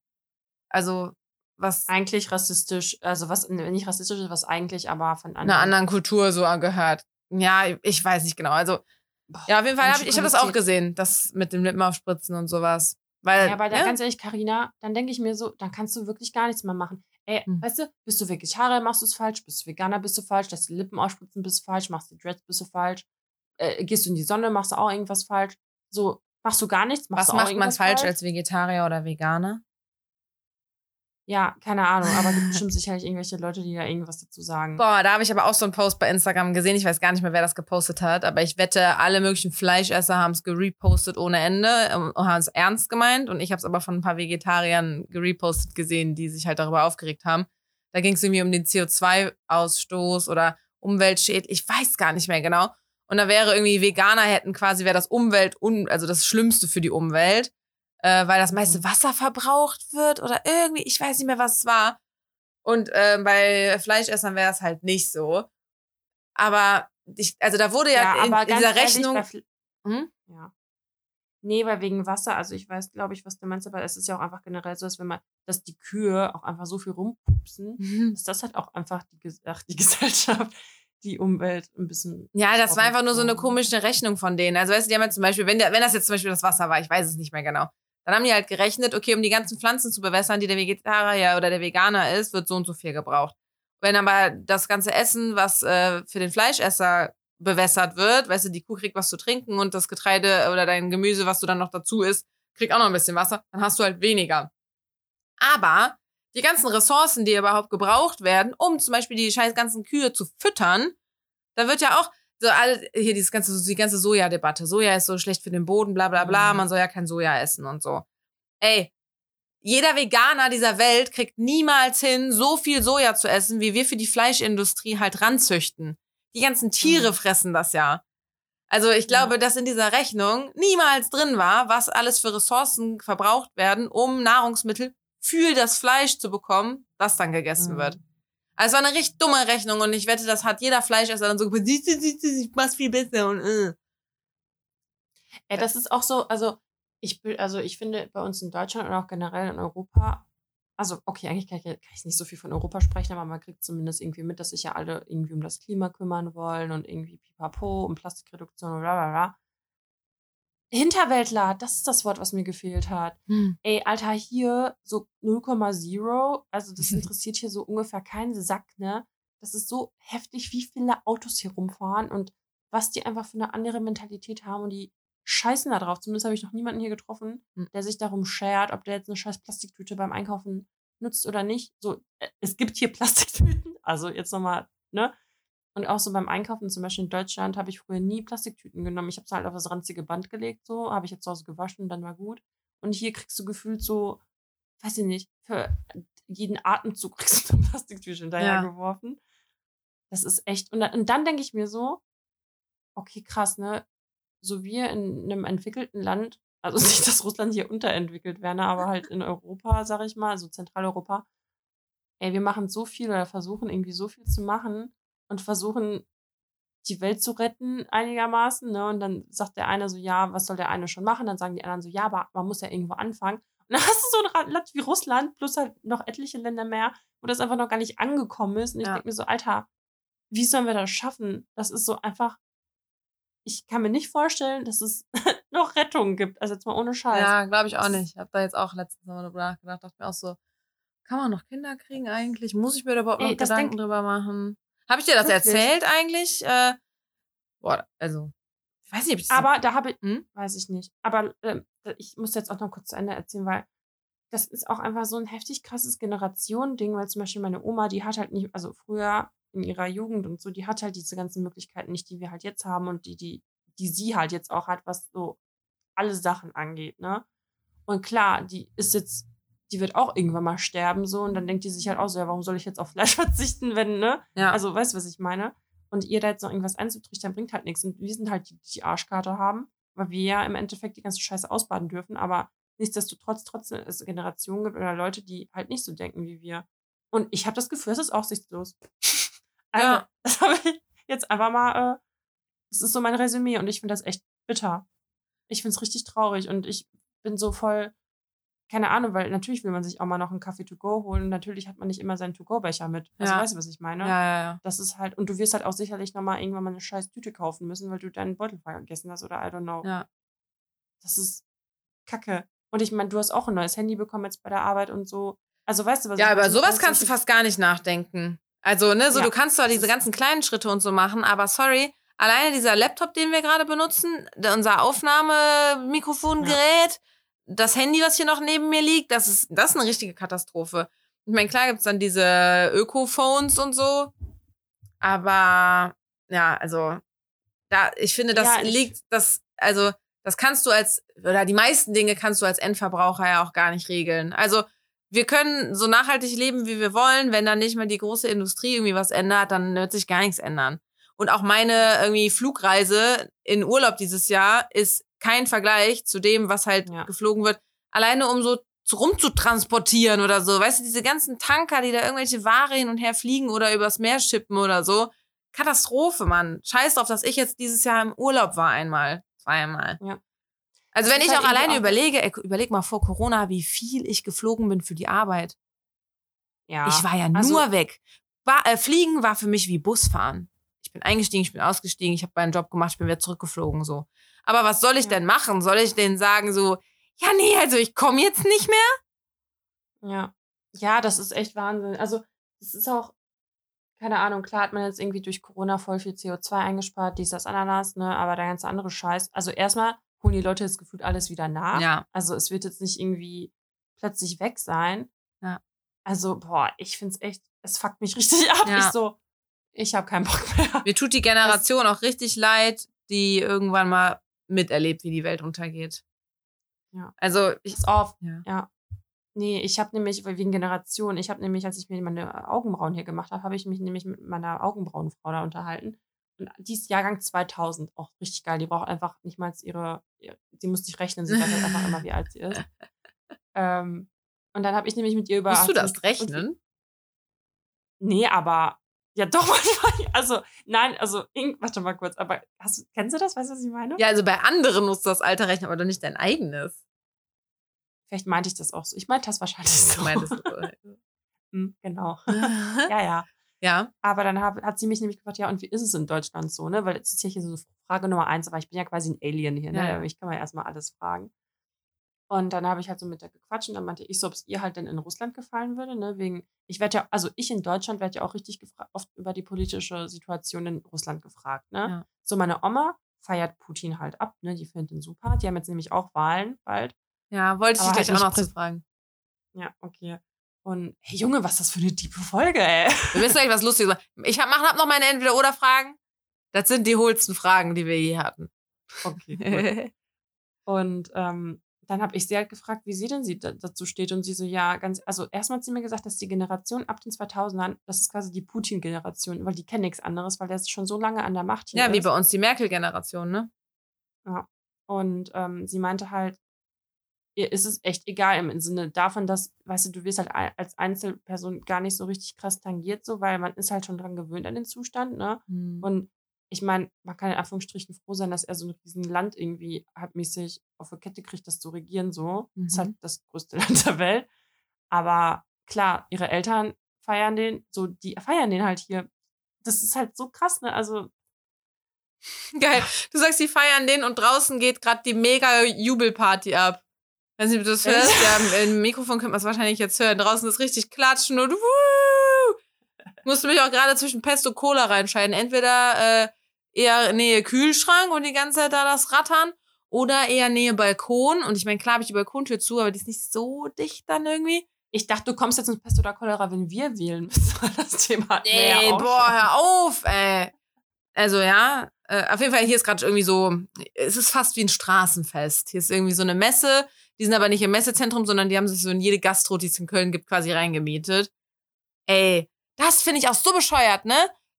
also, was eigentlich rassistisch, also was nicht rassistisch ist, was eigentlich aber von einer anderen. anderen Kultur so gehört. Ja, ich weiß nicht genau. Also, Boah, ja, auf jeden Fall habe ich, ich hab das auch gesehen, das mit dem Lippen aufspritzen und sowas. Weil, Ja, aber da, ja, ganz ehrlich, Karina, dann denke ich mir so, dann kannst du wirklich gar nichts mehr machen. Ey, Hm. weißt du, bist du Vegetarier, machst du es falsch, bist du Veganer, bist du falsch, lässt die Lippen ausspritzen, bist du falsch, machst die Dreads, bist du falsch, äh, gehst du in die Sonne, machst du auch irgendwas falsch. So, machst du gar nichts, machst was macht man irgendwas falsch als Vegetarier oder Veganer? Ja, keine Ahnung, aber gibt bestimmt sicherlich irgendwelche Leute, die da irgendwas dazu sagen. Boah, da habe ich aber auch so einen Post bei Instagram gesehen. Ich weiß gar nicht mehr, wer das gepostet hat, aber ich wette, alle möglichen Fleischesser haben es gerepostet ohne Ende ähm, und haben es ernst gemeint. Und ich habe es aber von ein paar Vegetariern gerepostet gesehen, die sich halt darüber aufgeregt haben. Da ging es irgendwie um den CO2-Ausstoß oder Umweltschädel. Ich weiß gar nicht mehr genau. Und da wäre irgendwie Veganer hätten quasi, wäre das Umwelt, also das Schlimmste für die Umwelt, äh, weil das meiste Mhm. Wasser verbraucht wird oder irgendwie, ich weiß nicht mehr, was es war. Und äh, bei Fleischessern wäre es halt nicht so. Aber ich, also da wurde ja, in, in dieser ehrlich, Rechnung. Hm? Ja. Nee, weil wegen Wasser, also ich weiß, glaube ich, was du meinst, aber es ist ja auch einfach generell so, dass wenn man, dass die Kühe auch einfach so viel rumpupsen, dass das halt auch einfach die, ach, die Gesellschaft, die Umwelt ein bisschen. Ja, das war einfach nur so eine komische Rechnung von denen. Also weißt du, die haben ja zum Beispiel, wenn, der, wenn das jetzt zum Beispiel das Wasser war, ich weiß es nicht mehr genau, dann haben die halt gerechnet, okay, um die ganzen Pflanzen zu bewässern, die der Vegetarier oder der Veganer ist, wird so und so viel gebraucht. Wenn aber das ganze Essen, was äh, für den Fleischesser bewässert wird, weißt du, die Kuh kriegt was zu trinken und das Getreide oder dein Gemüse, was du dann noch dazu isst, kriegt auch noch ein bisschen Wasser, dann hast du halt weniger. Aber die ganzen Ressourcen, die überhaupt gebraucht werden, um zum Beispiel die scheiß ganzen Kühe zu füttern, da wird ja auch so alle, hier dieses ganze, die ganze Soja-Debatte. Soja ist so schlecht für den Boden, bla bla bla, Mhm. man soll ja kein Soja essen und so. Ey, jeder Veganer dieser Welt kriegt niemals hin, so viel Soja zu essen, wie wir für die Fleischindustrie halt ranzüchten. Die ganzen Tiere Mhm. fressen das ja. Also ich glaube, dass in dieser Rechnung niemals drin war, was alles für Ressourcen verbraucht werden, um Nahrungsmittel für das Fleisch zu bekommen, das dann gegessen Mhm. wird. Also war eine richtig dumme Rechnung und ich wette, das hat jeder Fleischesser dann so gesagt, ich mach's viel besser und äh. Ey, das ist auch so, also Ich, bin- also ich finde bei uns in Deutschland und auch generell in Europa, also okay, eigentlich kann ich, kann ich nicht so viel von Europa sprechen, aber man kriegt zumindest irgendwie mit, dass sich ja alle irgendwie um das Klima kümmern wollen und irgendwie pipapo, um Plastikreduktion und bla bla bla. Hinterwäldler, das ist das Wort, was mir gefehlt hat. Hm. Ey, Alter, hier so 0,0, also das interessiert hier so ungefähr keinen Sack, ne? Das ist so heftig, wie viele Autos hier rumfahren und was die einfach für eine andere Mentalität haben und die scheißen da drauf. Zumindest habe ich noch niemanden hier getroffen, Hm. der sich darum schert, ob der jetzt eine scheiß Plastiktüte beim Einkaufen nutzt oder nicht. So, äh, es gibt hier Plastiktüten, also jetzt nochmal, ne? Und auch so beim Einkaufen, zum Beispiel in Deutschland, habe ich früher nie Plastiktüten genommen. Ich habe es halt auf das ranzige Band gelegt, so, habe ich jetzt zu Hause gewaschen und dann war gut. Und hier kriegst du gefühlt so, weiß ich nicht, für jeden Atemzug kriegst du eine Plastiktüte hinterhergeworfen. Das ist echt. Und dann, und dann denke ich mir so, okay, krass, ne? So wir in einem entwickelten Land, also nicht, dass Russland hier unterentwickelt wäre, ne, aber halt in Europa, sag ich mal, also Zentraleuropa, ey, wir machen so viel oder versuchen irgendwie so viel zu machen und versuchen die Welt zu retten einigermaßen, ne? Und dann sagt der eine so, ja, was soll der eine schon machen? Dann sagen die anderen so, ja, aber man muss ja irgendwo anfangen. Und dann hast du so ein Land wie Russland plus halt noch etliche Länder mehr, wo das einfach noch gar nicht angekommen ist. Und ich Ja. denke mir so, Alter, wie sollen wir das schaffen? Das ist so einfach, ich kann mir nicht vorstellen, dass es noch Rettung gibt. Also jetzt mal ohne Scheiß. Ja, glaube ich auch nicht. Ich habe da jetzt auch letztens mal drüber nachgedacht. Dachte mir auch so, kann man noch Kinder kriegen eigentlich? Muss ich mir da überhaupt Ey, noch Gedanken denk- drüber machen? Habe ich dir das Wirklich? erzählt eigentlich? Äh, boah, also, ich weiß nicht, ob ich das Aber da habe ich, Hm? weiß ich nicht. Aber ähm, ich muss jetzt auch noch kurz zu Ende erzählen, weil das ist auch einfach so ein heftig krasses Generationending, weil zum Beispiel meine Oma, die hat halt nicht, also früher in ihrer Jugend und so, die hat halt diese ganzen Möglichkeiten nicht, die wir halt jetzt haben und die, die, die sie halt jetzt auch hat, was so alle Sachen angeht, ne? Und klar, die ist jetzt, die wird auch irgendwann mal sterben, so, und dann denkt die sich halt auch so, ja, warum soll ich jetzt auf Fleisch verzichten, wenn, ne? ja. Also, weißt du, was ich meine? Und ihr da jetzt noch irgendwas einzutrichtern, bringt halt nichts. Und wir sind halt die, die Arschkarte haben, weil wir ja im Endeffekt die ganze Scheiße ausbaden dürfen. Aber nichtsdestotrotz trotzdem es Generationen gibt oder Leute, die halt nicht so denken wie wir. Und ich habe das Gefühl, es ist aussichtslos. Also, Ja. das habe ich jetzt einfach mal, äh, das ist so mein Resümee und ich finde das echt bitter. Ich finde es richtig traurig und ich bin so voll, keine Ahnung, weil natürlich will man sich auch mal noch einen Kaffee to go holen und natürlich hat man nicht immer seinen To-Go-Becher mit. Also Ja. weißt du, was ich meine? ja, ja, ja. Das ist halt, und du wirst halt auch sicherlich nochmal irgendwann mal eine scheiß Tüte kaufen müssen, weil du deinen Beutel vergessen hast oder I don't know. Ja. Das ist kacke. Und ich meine, du hast auch ein neues Handy bekommen jetzt bei der Arbeit und so. Also weißt du, was Ja, über sowas kannst du fast gar nicht nachdenken. Also, ne, so Ja, du kannst zwar diese ganzen kleinen Schritte und so machen, aber sorry, alleine dieser Laptop, den wir gerade benutzen, unser Aufnahmemikrofongerät, das Handy, was hier noch neben mir liegt, das ist, das ist eine richtige Katastrophe. Ich meine, klar gibt's dann diese Öko-Phones und so, aber ja, also da, ich finde, das Ja, ich- liegt, das, also das kannst du als, oder die meisten Dinge kannst du als Endverbraucher ja auch gar nicht regeln. Also wir können so nachhaltig leben, wie wir wollen. Wenn dann nicht mal die große Industrie irgendwie was ändert, dann wird sich gar nichts ändern. Und auch meine irgendwie Flugreise in Urlaub dieses Jahr ist kein Vergleich zu dem, was halt Ja. geflogen wird. Alleine um so zu- rumzutransportieren oder so. Weißt du, diese ganzen Tanker, die da irgendwelche Ware hin und her fliegen oder übers Meer schippen oder so. Katastrophe, Mann. Scheiß drauf, dass ich jetzt dieses Jahr im Urlaub war einmal, zweimal. Ja. Also Das wenn ich halt auch alleine auch- überlege, ey, überleg mal vor Corona, wie viel ich geflogen bin für die Arbeit. Ja. Ich war ja also- nur weg. War, äh, Fliegen war für mich wie Busfahren. Ich bin eingestiegen, ich bin ausgestiegen, ich habe meinen Job gemacht, ich bin wieder zurückgeflogen so. Aber was soll ich Ja. denn machen? Soll ich denen sagen so, ja nee, also ich komme jetzt nicht mehr? Ja. Ja, das ist echt Wahnsinn. Also, es ist auch, keine Ahnung, klar hat man jetzt irgendwie durch Corona voll viel CO2 eingespart, dies, das, Ananas, ne, aber der ganze andere Scheiß. Also, erstmal holen die Leute jetzt gefühlt alles wieder nach. Ja. Also, es wird jetzt nicht irgendwie plötzlich weg sein. Ja. Also, boah, ich find's echt, es fuckt mich richtig ab. Ja. Ich so, ich habe keinen Bock mehr. Mir tut die Generation auch richtig leid, die irgendwann mal miterlebt, wie die Welt untergeht. Ja. Also ich, Pass auf. Ja. Ja. Nee, ich habe nämlich, wegen Generation, ich habe nämlich, als ich mir meine Augenbrauen hier gemacht habe, habe ich mich nämlich mit meiner Augenbrauenfrau da unterhalten. Und die ist Jahrgang 2000, auch richtig geil. Die braucht einfach nicht mal ihre, ihr- sie muss nicht rechnen, sie weiß halt einfach immer, wie alt sie ist. Ähm, und dann habe ich nämlich mit ihr über. musst du das rechnen? Nee, aber ja doch manchmal. Also, nein, also, warte mal kurz, aber hast, du- kennst du das? Weißt du, was ich meine? Ja, also bei anderen musst du das Alter rechnen, aber doch nicht dein eigenes. Vielleicht meinte ich das auch so. Ich meinte das wahrscheinlich so. Du meintest so. Hm, genau. ja, ja. ja. Aber dann hab, hat sie mich nämlich gefragt, ja, und wie ist es in Deutschland so, ne? Weil es ist ja hier so Frage Nummer eins, aber ich bin ja quasi ein Alien hier, ne? Ja, ja. Ich kann ja erstmal alles fragen. Und dann habe ich halt so mit der gequatscht und dann meinte ich so, ob es ihr halt denn in Russland gefallen würde, ne? Wegen, ich werde ja, also ich in Deutschland werde ja auch richtig oft über die politische Situation in Russland gefragt, ne? Ja. So, meine Oma feiert Putin halt ab, ne? Die findet ihn super. Die haben jetzt nämlich auch Wahlen bald. Ja, wollte ich dich halt gleich auch noch zu fragen. Ja, okay. Und hey Junge, was ist das für eine tiefe Folge, ey? Wir wissen gleich was Lustiges. Ich hab, mach, hab noch meine Entweder-Oder-Fragen. Das sind die hohlsten Fragen, die wir je hatten. Okay, cool. Und ähm, dann habe ich sie halt gefragt, wie sie denn sie da, dazu steht. Und sie so, ja, ganz, also erstmal hat sie mir gesagt, dass die Generation ab den 2000ern, das ist quasi die Putin-Generation, weil die kennen nichts anderes, weil der ist schon so lange an der Macht hier ja, wie ist. bei uns die Merkel-Generation, ne? Und ähm, sie meinte halt, ihr ist es echt egal im Sinne davon, dass, weißt du, du wirst halt als Einzelperson gar nicht so richtig krass tangiert, so, weil man ist halt schon dran gewöhnt an den Zustand, ne? Und Und ich meine, man kann in Anführungsstrichen froh sein, dass er so ein riesen Land irgendwie halbmäßig auf die Kette kriegt, das zu regieren, so. Ist Mhm. halt das größte Land der Welt. Aber klar, ihre Eltern feiern den, so, die feiern den halt hier. Das ist halt so krass, ne? Also, Geil. Du sagst, die feiern den und draußen geht gerade die mega Jubelparty ab. Wenn du das hörst, ja, im Mikrofon könnte man es wahrscheinlich jetzt hören. Draußen ist richtig klatschen und wuh! Musste mich auch gerade zwischen Pest und Cola reinscheiden. Entweder äh, eher Nähe Kühlschrank und die ganze Zeit da das Rattern oder eher Nähe Balkon. Und ich meine, klar habe ich die Balkontür zu, aber die ist nicht so dicht dann irgendwie. ich dachte, du kommst jetzt ins Pest oder Cholera, wenn wir wählen müssen. Das Thema hatten ja Ey, auch boah, schon. hör auf, ey. Also ja, äh, auf jeden Fall, hier ist gerade irgendwie so, es ist fast wie ein Straßenfest. Hier ist irgendwie so eine Messe, die sind aber nicht im Messezentrum, sondern die haben sich so in jede Gastro, die es in Köln gibt, quasi reingemietet. Ey, das finde ich auch so bescheuert, ne?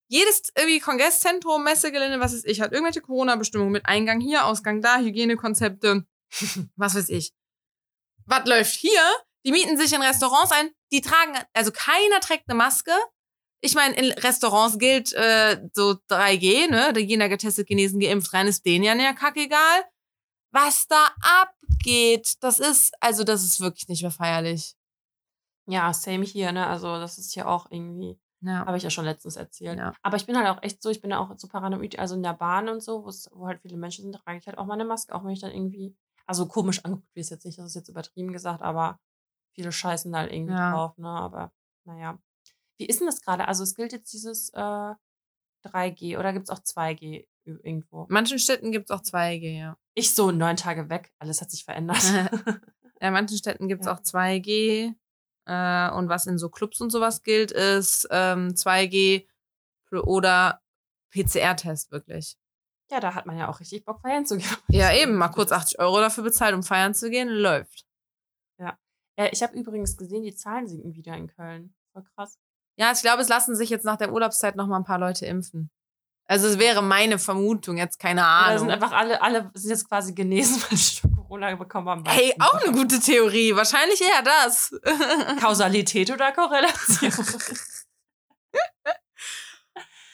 Jedes irgendwie Kongresszentrum, Messegelände, was weiß ich, hat irgendwelche Corona-Bestimmungen mit Eingang hier, Ausgang da, Hygienekonzepte, was weiß ich. Was läuft hier? Die mieten sich in Restaurants ein, die tragen, also keiner trägt eine Maske. Ich meine, in Restaurants gilt äh, so 3G, ne? Da gehen da getestet, genesen, geimpft rein, ist denen ja näher kackegal. Was da abgeht, das ist, also das ist wirklich nicht mehr feierlich. Ja, same hier, ne? Also, das ist hier auch irgendwie, Ja. habe ich ja schon letztens erzählt. Ja. Aber ich bin halt auch echt so, ich bin ja auch so paranoid, also in der Bahn und so, wo halt viele Menschen sind, trage ich halt auch mal eine Maske, auch wenn ich dann irgendwie, also komisch angeguckt wie es jetzt nicht, das ist jetzt übertrieben gesagt, aber viele scheißen da halt irgendwie Ja. drauf, ne? Aber naja. Wie ist denn das gerade? Also es gilt jetzt dieses äh, 3G oder gibt es auch 2G ü- irgendwo? In manchen Städten gibt's auch 2G, ja. Ich so neun Tage weg, alles hat sich verändert. Ja, in manchen Städten gibt's Ja. auch 2G. Äh, und was in so Clubs und sowas gilt, ist ähm, 2G pl- oder PCR-Test wirklich. ja, da hat man ja auch richtig Bock feiern zu gehen. Ja, eben, mal kurz 80 Euro dafür bezahlt, um feiern zu gehen, läuft. Äh, ich habe übrigens gesehen, die Zahlen sinken wieder in Köln. Voll krass. Ja, ich glaube, es lassen sich jetzt nach der Urlaubszeit noch mal ein paar Leute impfen. Also es wäre meine Vermutung, jetzt keine Oder sind Ahnung. einfach alle, alle sind jetzt quasi genesen, weil Corona bekommen haben. Hey, auch eine gute Theorie. Wahrscheinlich eher das. Kausalität oder Korrelation?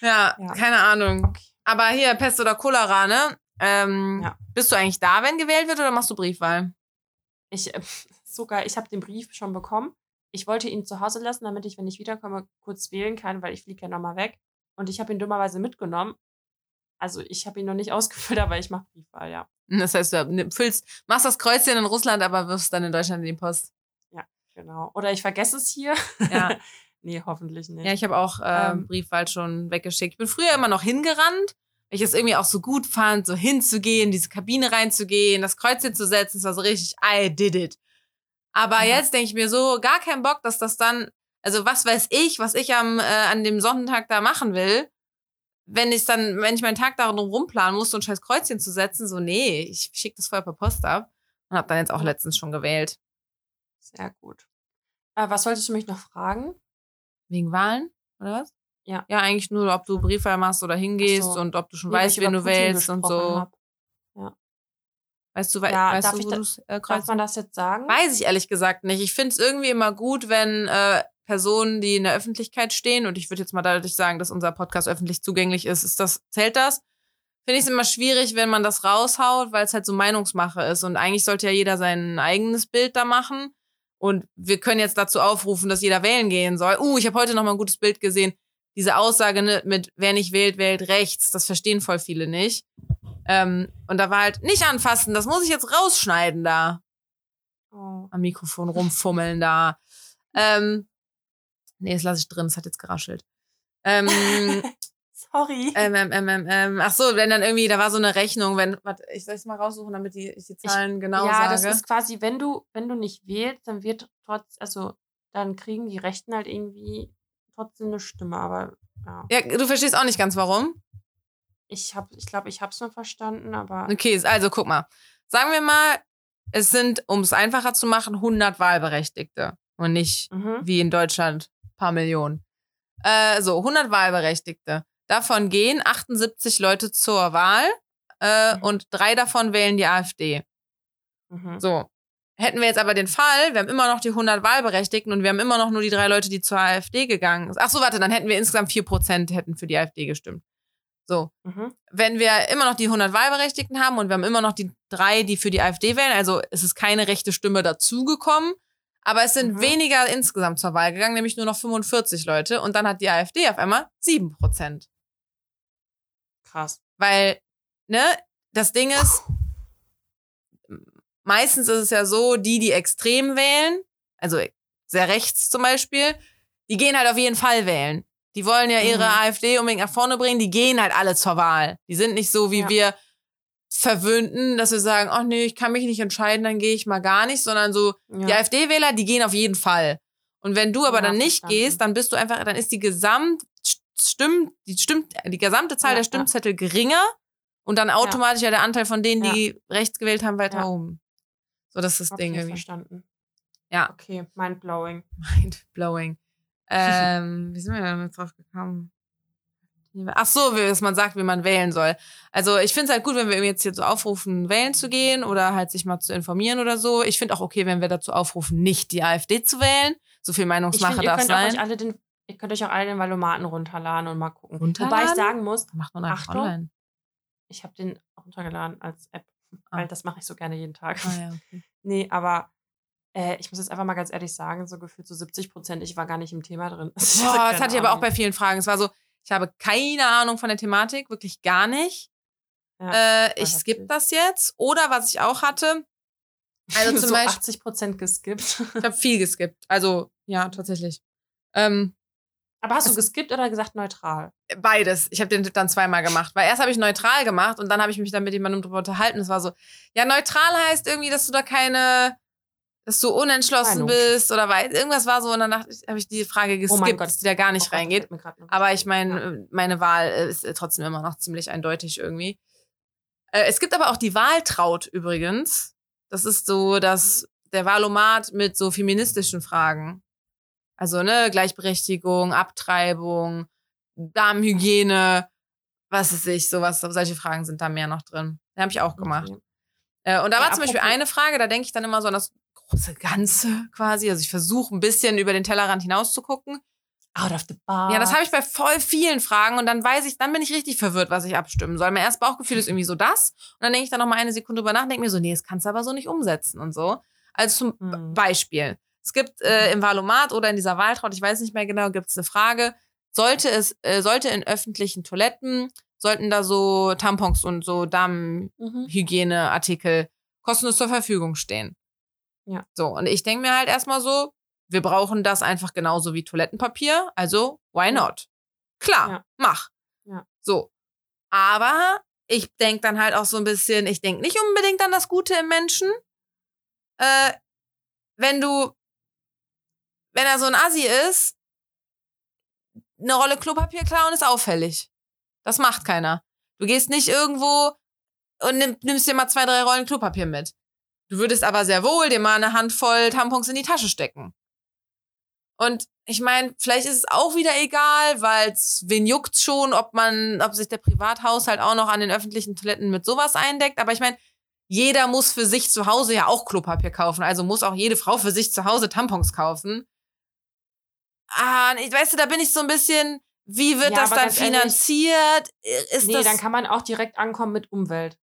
ja, Ja. keine Ahnung. okay. Aber hier, Pest oder Cholera, ne? Ähm, Ja. Bist du eigentlich da, wenn gewählt wird, oder machst du Briefwahl? Ich, äh, sogar, ich habe den Brief schon bekommen. Ich wollte ihn zu Hause lassen, damit ich, wenn ich wiederkomme, kurz wählen kann, weil ich fliege ja nochmal weg. Und ich habe ihn dummerweise mitgenommen. Also ich habe ihn noch nicht ausgefüllt, aber ich mache Briefwahl, ja. Das heißt, du ne, füllst, machst das Kreuzchen in Russland, aber wirfst dann in Deutschland in die Post. Genau. Oder ich vergesse es hier. Ja. nee, hoffentlich nicht. Ja, ich habe auch ähm, Ähm. Briefwahl schon weggeschickt. Ich bin früher immer noch hingerannt, weil ich es irgendwie auch so gut fand, so hinzugehen, diese Kabine reinzugehen, das Kreuzchen zu setzen. Es war so richtig, I did it. Aber Ja. jetzt denke ich mir so, gar keinen Bock, dass das dann, also was weiß ich, was ich am äh, an dem Sonntag da machen will, wenn ich dann, wenn ich meinen Tag darum rumplanen muss, so ein scheiß Kreuzchen zu setzen, so nee, ich schicke das vorher per Post ab und habe dann jetzt auch letztens schon gewählt. Sehr gut. Äh, was wolltest du mich noch fragen? Wegen Wahlen, oder was? Ja. Ja, eigentlich nur, ob du Briefwahl machst oder hingehst so. und ob du schon Nee, weißt, wen du Putin wählst und so. hab. Weißt du, wei Ja, weißt darf du, ich wo da- äh, Darf kreuzt? man das jetzt sagen? Weiß ich ehrlich gesagt nicht. Ich finde es irgendwie immer gut, wenn äh, Personen, die in der Öffentlichkeit stehen, und ich würde jetzt mal dadurch sagen, dass unser Podcast öffentlich zugänglich ist, ist das, zählt das? finde ich es immer schwierig, wenn man das raushaut, weil es halt so Meinungsmache ist. Und eigentlich sollte ja jeder sein eigenes Bild da machen. Und wir können jetzt dazu aufrufen, dass jeder wählen gehen soll. Uh, ich habe heute noch mal ein gutes Bild gesehen. Diese Aussage ne, mit wer nicht wählt, wählt rechts. Das verstehen voll viele nicht. Ähm, und da war halt nicht anfassen. Das muss ich jetzt rausschneiden da. Oh. Am Mikrofon rumfummeln da. Ähm, nee, das lasse ich drin. Es hat jetzt geraschelt. Ähm, Sorry. ähm, ähm, ähm, ähm, ähm, ach so, wenn dann irgendwie, da war so eine Rechnung, wenn, warte, ich soll es mal raussuchen, damit die, ich die Zahlen genau ja, sage. das ist quasi, wenn du, wenn du nicht wählst, dann wird trotz, also dann kriegen die Rechten halt irgendwie trotzdem eine Stimme, aber ja. ja, du verstehst auch nicht ganz warum. Ich hab, ich glaube, ich hab's mal verstanden, aber Okay, also guck mal. Sagen wir mal, es sind, um es einfacher zu machen, 100 Wahlberechtigte und nicht mhm. wie in Deutschland paar Millionen. Äh, so, 100 Wahlberechtigte. Davon gehen 78 Leute zur Wahl äh, Mhm. und drei davon wählen die AfD. Mhm. So. Hätten wir jetzt aber den Fall, wir haben immer noch die 100 Wahlberechtigten und wir haben immer noch nur die drei Leute, die zur AfD gegangen sind. Ach so, warte, dann hätten wir insgesamt 4% hätten für die AfD gestimmt. So. Mhm. Wenn wir immer noch die 100 Wahlberechtigten haben und wir haben immer noch die drei, die für die AfD wählen, also es ist keine rechte Stimme dazugekommen, aber es sind Mhm. weniger insgesamt zur Wahl gegangen, nämlich nur noch 45 Leute und dann hat die AfD auf einmal 7%. Krass. Weil, ne, das Ding ist, meistens ist es ja so, die, die extrem wählen, also sehr rechts zum Beispiel, die gehen halt auf jeden Fall wählen. Die wollen ja ihre Mhm. AfD unbedingt nach vorne bringen, die gehen halt alle zur Wahl. Die sind nicht so wie Ja. wir Verwöhnten, dass wir sagen, ach nee, ich kann mich nicht entscheiden, dann gehe ich mal gar nicht, sondern so, Ja. die AfD-Wähler, die gehen auf jeden Fall. Und wenn du aber Ja, dann nicht verstanden. gehst, dann bist du einfach, dann ist die Gesamt Stimm, die stimmt, die gesamte Zahl Ja, der. Stimmzettel geringer und dann automatisch ja der Anteil von denen, die rechts gewählt haben, weiter oben. So, das ist das Ding okay, irgendwie. verstanden. Ja. Okay, mindblowing. Mind-blowing. Ähm, wie sind wir denn jetzt drauf gekommen? Ach so, wie- dass man sagt, wie man wählen soll. Also ich finde es halt gut, wenn wir jetzt hier so aufrufen, wählen zu gehen oder halt sich mal zu informieren oder so. Ich finde auch okay, wenn wir dazu aufrufen, nicht die AfD zu wählen. So viel Meinungsmache darf sein. euch alle den, ihr könnt euch auch alle den Valomaten runterladen und mal gucken. Wobei ich Runterladen? sagen muss, Macht man Achtung. online. ich habe den runtergeladen als App, Ah. weil das mache ich so gerne jeden Tag. Ah, ja, okay. Nee, aber äh, ich muss jetzt einfach mal ganz ehrlich sagen, so gefühlt so 70 Prozent, ich war gar nicht im Thema drin. Boah, das hatte ich aber auch bei vielen Fragen. Es war so, ich habe keine Ahnung von der Thematik, wirklich gar nicht. Ja, äh, ich skippe heftig. das jetzt. Oder was ich auch hatte, also zum so Beispiel, 80 Prozent geskippt. ich habe viel geskippt. Also, ja, tatsächlich. Ähm, aber hast du Es- geskippt oder gesagt neutral? beides. Ich habe den dann zweimal gemacht. Weil erst habe ich neutral gemacht und dann habe ich mich dann mit jemandem drüber unterhalten. Es war so, ja, neutral heißt irgendwie, dass du da keine, dass du unentschlossen Meinung. bist oder weiß. Irgendwas war so und danach habe ich die Frage Oh geskippt, Gott. dass die da gar nicht Oh reingeht. Aber ich meine, Ja. meine Wahl äh, ist äh, trotzdem immer noch ziemlich eindeutig irgendwie. Äh, Es gibt aber auch die Wahltraut übrigens. Das ist so, dass der Wahlomat mit so feministischen Fragen. Also, ne, Gleichberechtigung, Abtreibung, Darmhygiene, was weiß ich, sowas, solche Fragen sind da mehr noch drin. Den habe ich auch gemacht. Okay. Und da Ja, war zum Beispiel eine Frage, da denke ich dann immer so an das große Ganze quasi. Also ich versuche ein bisschen über den Tellerrand hinaus zu gucken. Out of the bar. Ja, das habe ich bei voll vielen Fragen und dann weiß ich, dann bin ich richtig verwirrt, was ich abstimmen soll. Mein erstes Bauchgefühl ist irgendwie so das. Und dann denke ich dann noch mal eine Sekunde drüber nach und denke mir so, nee, das kannst du aber so nicht umsetzen und so. Also zum Mhm. Beispiel. Es gibt äh, im Wahlomat oder in dieser Wahltraut, ich weiß nicht mehr genau, gibt es eine Frage, sollte es, äh, sollte in öffentlichen Toiletten, sollten da so Tampons und so Damenhygieneartikel Mhm. kostenlos zur Verfügung stehen. Ja. So, und ich denke mir halt erstmal so, wir brauchen das einfach genauso wie Toilettenpapier, also why not? Klar, Ja. mach. Ja. So. Aber ich denke dann halt auch so ein bisschen, ich denke nicht unbedingt an das Gute im Menschen. Äh, wenn du, wenn er so ein Assi ist, eine Rolle Klopapier klauen ist auffällig. Das macht keiner. Du gehst nicht irgendwo und nimm, nimmst dir mal zwei, drei Rollen Klopapier mit. Du würdest aber sehr wohl dir mal eine Handvoll Tampons in die Tasche stecken. Und ich meine, vielleicht ist es auch wieder egal, weil wen juckt's schon, ob man, ob sich der Privathaushalt auch noch an den öffentlichen Toiletten mit sowas eindeckt. Aber ich meine, jeder muss für sich zu Hause ja auch Klopapier kaufen. Also muss auch jede Frau für sich zu Hause Tampons kaufen. Ah, ich weißt du, da bin ich so ein bisschen, Wie wird Ja, das dann ganz ehrlich, finanziert? Ist nee, dann kann man auch direkt ankommen mit Umwelt.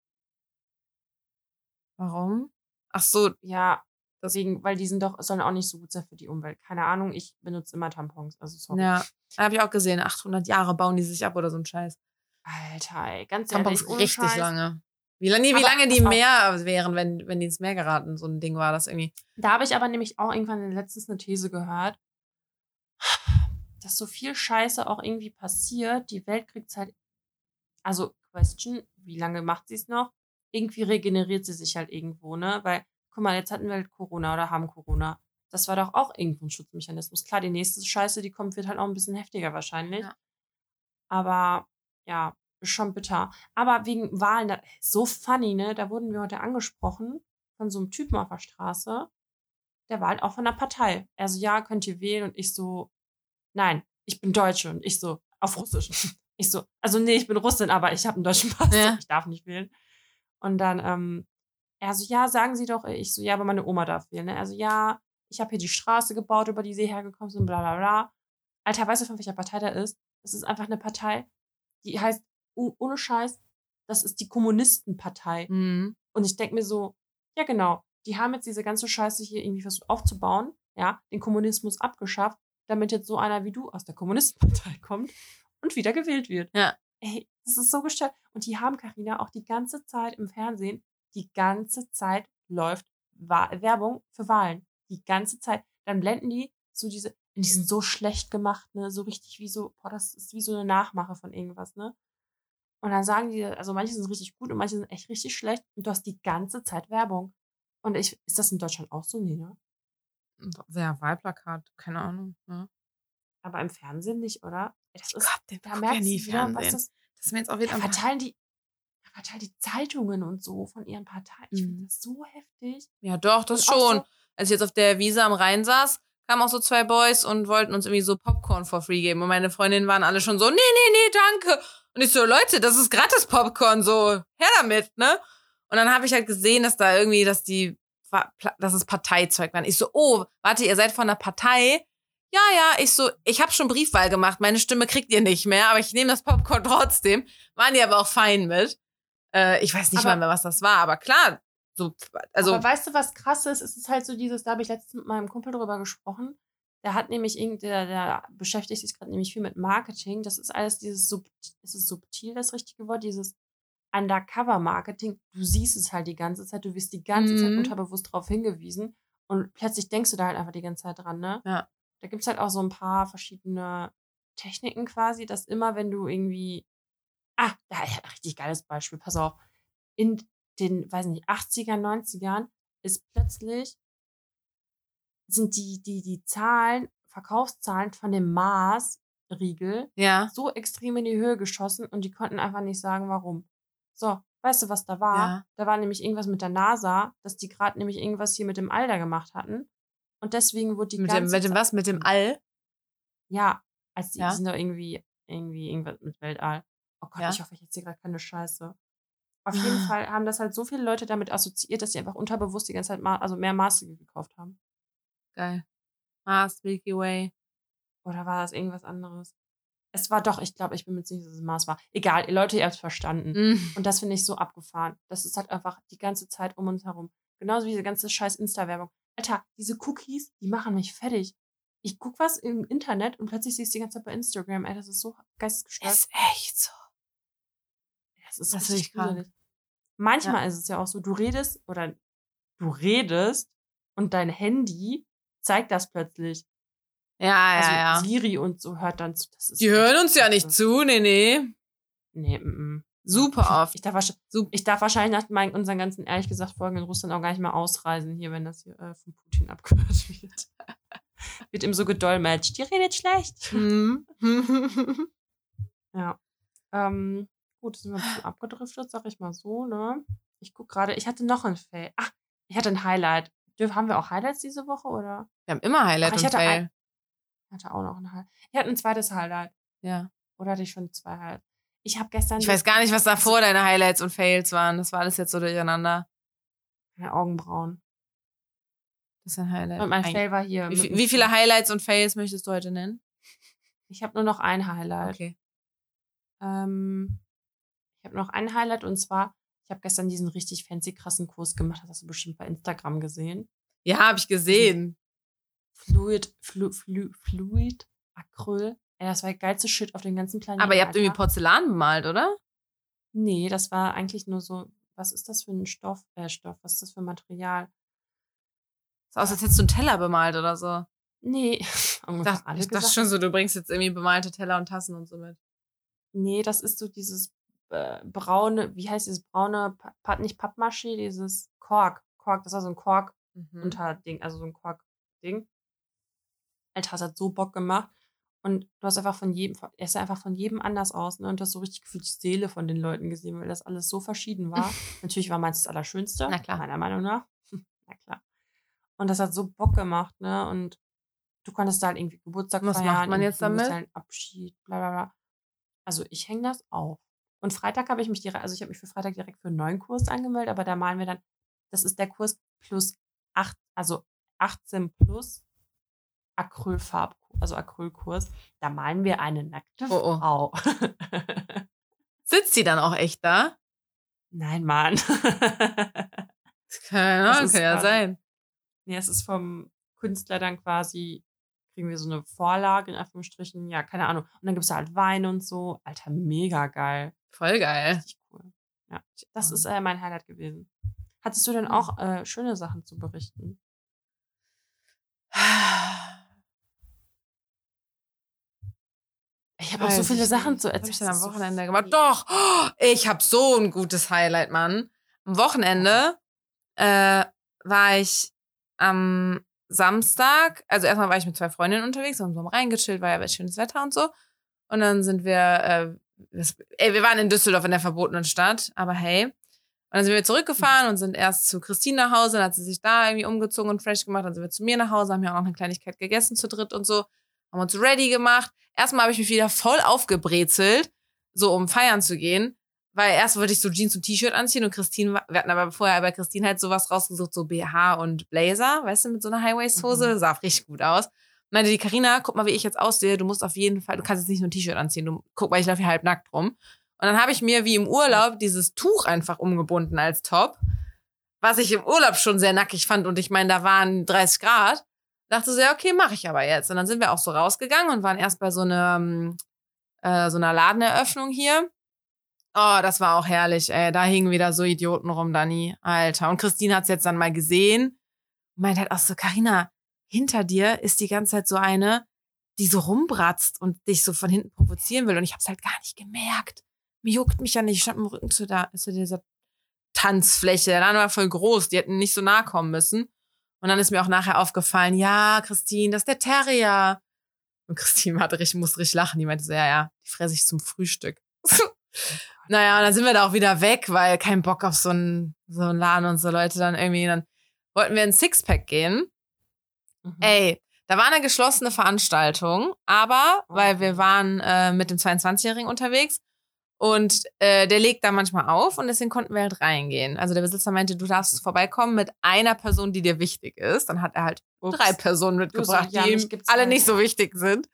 Warum? Ach so, Ja, deswegen, weil die sind doch, sollen auch nicht so gut sein für die Umwelt. Keine Ahnung, ich benutze immer Tampons. Also sorry. ja. Habe ich auch gesehen. 800 Jahre bauen die sich ab oder so ein Scheiß. Alter, ey, ganz Tampons ehrlich, richtig Scheiß. lange. Wie lange, nee, wie Aber lange die mehr wären, wenn, wenn die ins Meer geraten. So ein Ding war das irgendwie. Da habe ich aber nämlich auch irgendwann letztens eine These gehört, dass so viel Scheiße auch irgendwie passiert. Die Welt kriegt halt, also Question, wie lange macht sie es noch? Irgendwie regeneriert sie sich halt irgendwo, ne? Weil, guck mal, jetzt hatten wir halt Corona oder haben Corona. Das war doch auch irgendwo ein Schutzmechanismus. Klar, die nächste Scheiße, die kommt, wird halt auch ein bisschen heftiger wahrscheinlich. Ja. Aber ja, schon bitter. Aber wegen Wahlen, da, so funny, ne? Da wurden wir heute angesprochen von so einem Typen auf der Straße. Der war halt auch von der Partei. Er so, ja, könnt ihr wählen? Und ich so, nein, ich bin Deutsche. Und ich so, auf Russisch. Ich so, also nee, ich bin Russin, aber ich habe einen deutschen Pass. Ja. Ich darf nicht wählen. Und dann, ähm, er so, ja, sagen Sie doch. Ich so, ja, aber meine Oma darf wählen. Ne? Also, ja, ich habe hier die Straße gebaut, über die Sie hergekommen sind, bla bla bla. Alter, weißt du, von welcher Partei der ist? Das ist einfach eine Partei, die heißt, oh, ohne Scheiß, das ist die Kommunistenpartei. Mhm. Und ich denke mir so, ja genau, die haben jetzt diese ganze Scheiße hier irgendwie versucht aufzubauen, ja, den Kommunismus abgeschafft, damit jetzt so einer wie du aus der Kommunistenpartei kommt und wieder gewählt wird. Ja. Ey, das ist so gestellt. Und die haben, Karina auch die ganze Zeit im Fernsehen, die ganze Zeit läuft Werbung für Wahlen. Die ganze Zeit. Dann blenden die so diese, und die sind so schlecht gemacht, ne, so richtig wie so, boah, das ist wie so eine Nachmache von irgendwas, ne. Und dann sagen die, also manche sind richtig gut und manche sind echt richtig schlecht. Und du hast die ganze Zeit Werbung. Und ich, ist das in Deutschland auch so? Nee, ne? Ja, Wahlplakat, keine Ahnung. Ne? Aber im Fernsehen nicht, oder? Ey, Das ist, Gott, da merkst ja du wieder, was das, Das mir jetzt auch da wieder verteilen die, da verteilen die Zeitungen und so von ihren Parteien. Ich finde Mhm. das so heftig. Ja, doch, das Und schon. so- Als ich jetzt auf der Wiese am Rhein saß, kamen auch so zwei Boys und wollten uns irgendwie so Popcorn for free geben. Und meine Freundinnen waren alle schon so, nee, nee, nee, danke. Und ich so, Leute, das ist gratis Popcorn, so, her damit, ne? Und dann habe ich halt gesehen, dass da irgendwie, dass die, dass es Parteizeug waren. Ich so, oh, warte, ihr seid von der Partei? Ja, ja, ich so, ich habe schon Briefwahl gemacht, meine Stimme kriegt ihr nicht mehr, aber ich nehme das Popcorn trotzdem. Waren die aber auch fein mit. Äh, ich weiß nicht Aber- mal mehr, was das war, aber klar, so, also, Aber weißt du, was krass ist? Es ist halt so dieses, da habe ich letztens mit meinem Kumpel drüber gesprochen. Der hat nämlich irgendwie, der, der beschäftigt sich gerade nämlich viel mit Marketing. Das ist alles dieses sub, ist es subtil das richtige Wort? Dieses Undercover-Marketing. Du siehst es halt die ganze Zeit, du wirst die ganze Zeit Mhm. unterbewusst darauf hingewiesen und plötzlich denkst du da halt einfach die ganze Zeit dran, ne? Ja. Da gibt es halt auch so ein paar verschiedene Techniken quasi, dass immer, wenn du irgendwie. Ah, da ja, richtig geiles Beispiel, pass auf. In den, weiß nicht, 80ern, 90ern ist plötzlich sind die, die, die Zahlen, Verkaufszahlen von dem Mars-Riegel ja. so extrem in die Höhe geschossen und die konnten einfach nicht sagen, warum. So, weißt du, was da war? Ja. Da war nämlich irgendwas mit der NASA, dass die gerade nämlich irgendwas hier mit dem da gemacht hatten. Und deswegen wurde die Mit dem, ganze mit dem was? Mit dem All? Ja, als die, Ja. die sind doch irgendwie, irgendwie irgendwas mit Weltall. Oh Gott, Ja. ich hoffe, ich erzähle gerade keine Scheiße. Auf jeden Fall haben das halt so viele Leute damit assoziiert, dass sie einfach unterbewusst die ganze Zeit ma also mehr Maße gekauft haben. Geil. Mars, Milky Way. Oder war das irgendwas anderes? Es war doch, ich glaube, ich bin mir sicher, dass es Mars war. Egal, ihr Leute, ihr habt es verstanden. Mm. Und das finde ich so abgefahren. Das ist halt einfach die ganze Zeit um uns herum. Genauso wie diese ganze scheiß Insta-Werbung. Alter, diese Cookies, die machen mich fertig. Ich guck was im Internet und plötzlich siehst du die ganze Zeit bei Instagram. Ey, das ist so geistesgestört. Ist echt so. Das ist Das das richtig ich krank. gruselig. Manchmal ist es ja auch so, du redest oder du redest und dein Handy zeigt das plötzlich. Ja, Also ja, ja. Siri und so hört dann zu. Das Die hören uns ja nicht zu, nee, nee. Nee, mm, mm. Super oft. Ich darf, ich darf wahrscheinlich nach meinen, unseren ganzen, ehrlich gesagt, Folgen in Russland auch gar nicht mehr ausreisen hier, wenn das hier äh, von Putin abgehört wird. wird ihm so gedolmetscht. Die redet schlecht. Hm. Ja. Ähm, gut, sind wir ein bisschen abgedriftet, sag ich mal so, ne? Ich guck gerade, ich hatte noch ein Fail. Ach, ich hatte ein Highlight. Haben wir auch Highlights diese Woche, oder? Wir haben immer Highlight Ach, ich und hatte Fail. ein- Ich hatte auch noch ein Highlight. Ich hatte ein zweites Highlight. Ja. Oder hatte ich schon zwei Highlights? Ich habe gestern Ich weiß gar nicht, was davor deine Highlights und Fails waren. Das war alles jetzt so durcheinander. meine Augenbrauen. Das ist ein Highlight. Und mein Ein- Fail war hier. wie, wie viele. Highlights und Fails möchtest du heute nennen? Ich habe nur noch ein Highlight. Okay. Ähm, ich habe noch ein Highlight und zwar, ich habe gestern diesen richtig fancy krassen Kurs gemacht. Das hast du bestimmt bei Instagram gesehen. Ja, habe ich gesehen. Fluid, Flu, Flu, Fluid, Acryl. Ey, das war der geilste Shit auf dem ganzen Planeten. Aber ihr habt irgendwie Alter. Porzellan bemalt, oder? Nee, das war eigentlich nur so, was ist das für ein Stoff? Äh, Stoff, was ist das für ein Material? So aus, als hättest du einen Teller bemalt oder so. Nee, Ich ungefähr dachte, alle ich dachte schon so, du bringst jetzt irgendwie bemalte Teller und Tassen und so mit. Nee, das ist so dieses äh, braune, wie heißt dieses braune, Pa- nicht Pappmaché, dieses Kork. Kork, das war so ein Kork Mhm. also so ein Kork-Ding. Alter, das hat so Bock gemacht. Und du hast einfach von jedem, er ist einfach von jedem anders aus, ne? Und du hast so richtig gefühlt die Seele von den Leuten gesehen, weil das alles so verschieden war. Natürlich war meins das Allerschönste. Na klar. Meiner Meinung nach. Na klar. Und das hat so Bock gemacht, ne? Und du konntest da halt irgendwie Geburtstag Was feiern. macht man jetzt damit? Halt Abschied, bla bla bla. Also ich hänge das auf. Und Freitag habe ich mich direkt, also ich habe mich für Freitag direkt für einen neuen Kurs angemeldet, aber da malen wir dann, das ist der Kurs plus 8, also 18 plus Acrylfarb, also Acrylkurs. Da malen wir eine nackte Oh, oh. Frau. Sitzt sie dann auch echt da? Nein, Mann. Keine Das Ahnung, kann ja quasi- sein. nee, es ist vom Künstler dann quasi, kriegen wir so eine Vorlage in Anführungsstrichen, ja, keine Ahnung. Und dann gibt es da halt Wein und so. Alter, mega geil. Voll geil. Richtig cool. Ja, das ist äh, mein Highlight gewesen. Hattest du denn auch äh, schöne Sachen zu berichten? Ich habe auch so viele Sachen zu Was hab erzählen. ich denn Das am Wochenende gemacht? Doch! Oh, ich habe so ein gutes Highlight, Mann. Am Wochenende äh, war ich am Samstag, also erstmal war ich mit zwei Freundinnen unterwegs, haben so reingechillt, war ja schönes Wetter und so. Und dann sind wir, äh, das, ey, wir waren in Düsseldorf in der verbotenen Stadt, aber hey. Und dann sind wir zurückgefahren und sind erst zu Christine nach Hause, dann hat sie sich da irgendwie umgezogen und fresh gemacht, dann sind wir zu mir nach Hause, haben ja auch noch eine Kleinigkeit gegessen zu dritt und so, haben uns ready gemacht. Erstmal habe ich mich wieder voll aufgebrezelt, so um feiern zu gehen, weil erst wollte ich so Jeans und T-Shirt anziehen und Christine, wir hatten aber vorher bei Christine halt sowas rausgesucht, so BH und Blazer, weißt du, mit so einer High-Waist-Hose, Mhm. sah richtig gut aus. Meinte die Karina, guck mal, wie ich jetzt aussehe, du musst auf jeden Fall, du kannst jetzt nicht nur ein T-Shirt anziehen, du guck mal, ich laufe hier halb nackt rum. Und dann habe ich mir wie im Urlaub dieses Tuch einfach umgebunden als Top, was ich im Urlaub schon sehr nackig fand und ich meine, da waren 30 Grad. Dachte so, ja, okay, mache ich aber jetzt. Und dann sind wir auch so rausgegangen und waren erst bei so einer, ähm, äh, so einer Ladeneröffnung hier. Oh, das war auch herrlich, ey. Da hingen wieder so Idioten rum, Dani. Alter. Und Christine hat's jetzt dann mal gesehen. Und meint halt auch so, Carina, hinter dir ist die ganze Zeit so eine, die so rumbratzt und dich so von hinten provozieren will. Und ich hab's halt gar nicht gemerkt. Mir juckt mich ja nicht. Ich stand im Rücken zu, da, zu dieser Tanzfläche. Der Laden war voll groß. Die hätten nicht so nah kommen müssen. Und dann ist mir auch nachher aufgefallen, ja, Christine, das ist der Terrier. Und Christine hatte richtig, musste richtig lachen. Die meinte so, ja, ja, die fresse ich zum Frühstück. naja, und dann sind wir da auch wieder weg, weil kein Bock auf so einen, so einen Laden und so Leute dann irgendwie. Dann wollten wir in Sixpack gehen. Mhm. Ey, da war eine geschlossene Veranstaltung, aber Oh. weil wir waren äh, mit dem 22-Jährigen unterwegs und äh, der legt da manchmal auf und deswegen konnten wir halt reingehen. Also der Besitzer meinte, du darfst vorbeikommen mit einer Person, die dir wichtig ist. Dann hat er halt Ups. drei Personen mitgebracht, ja, die ihm alle halt. nicht so wichtig sind.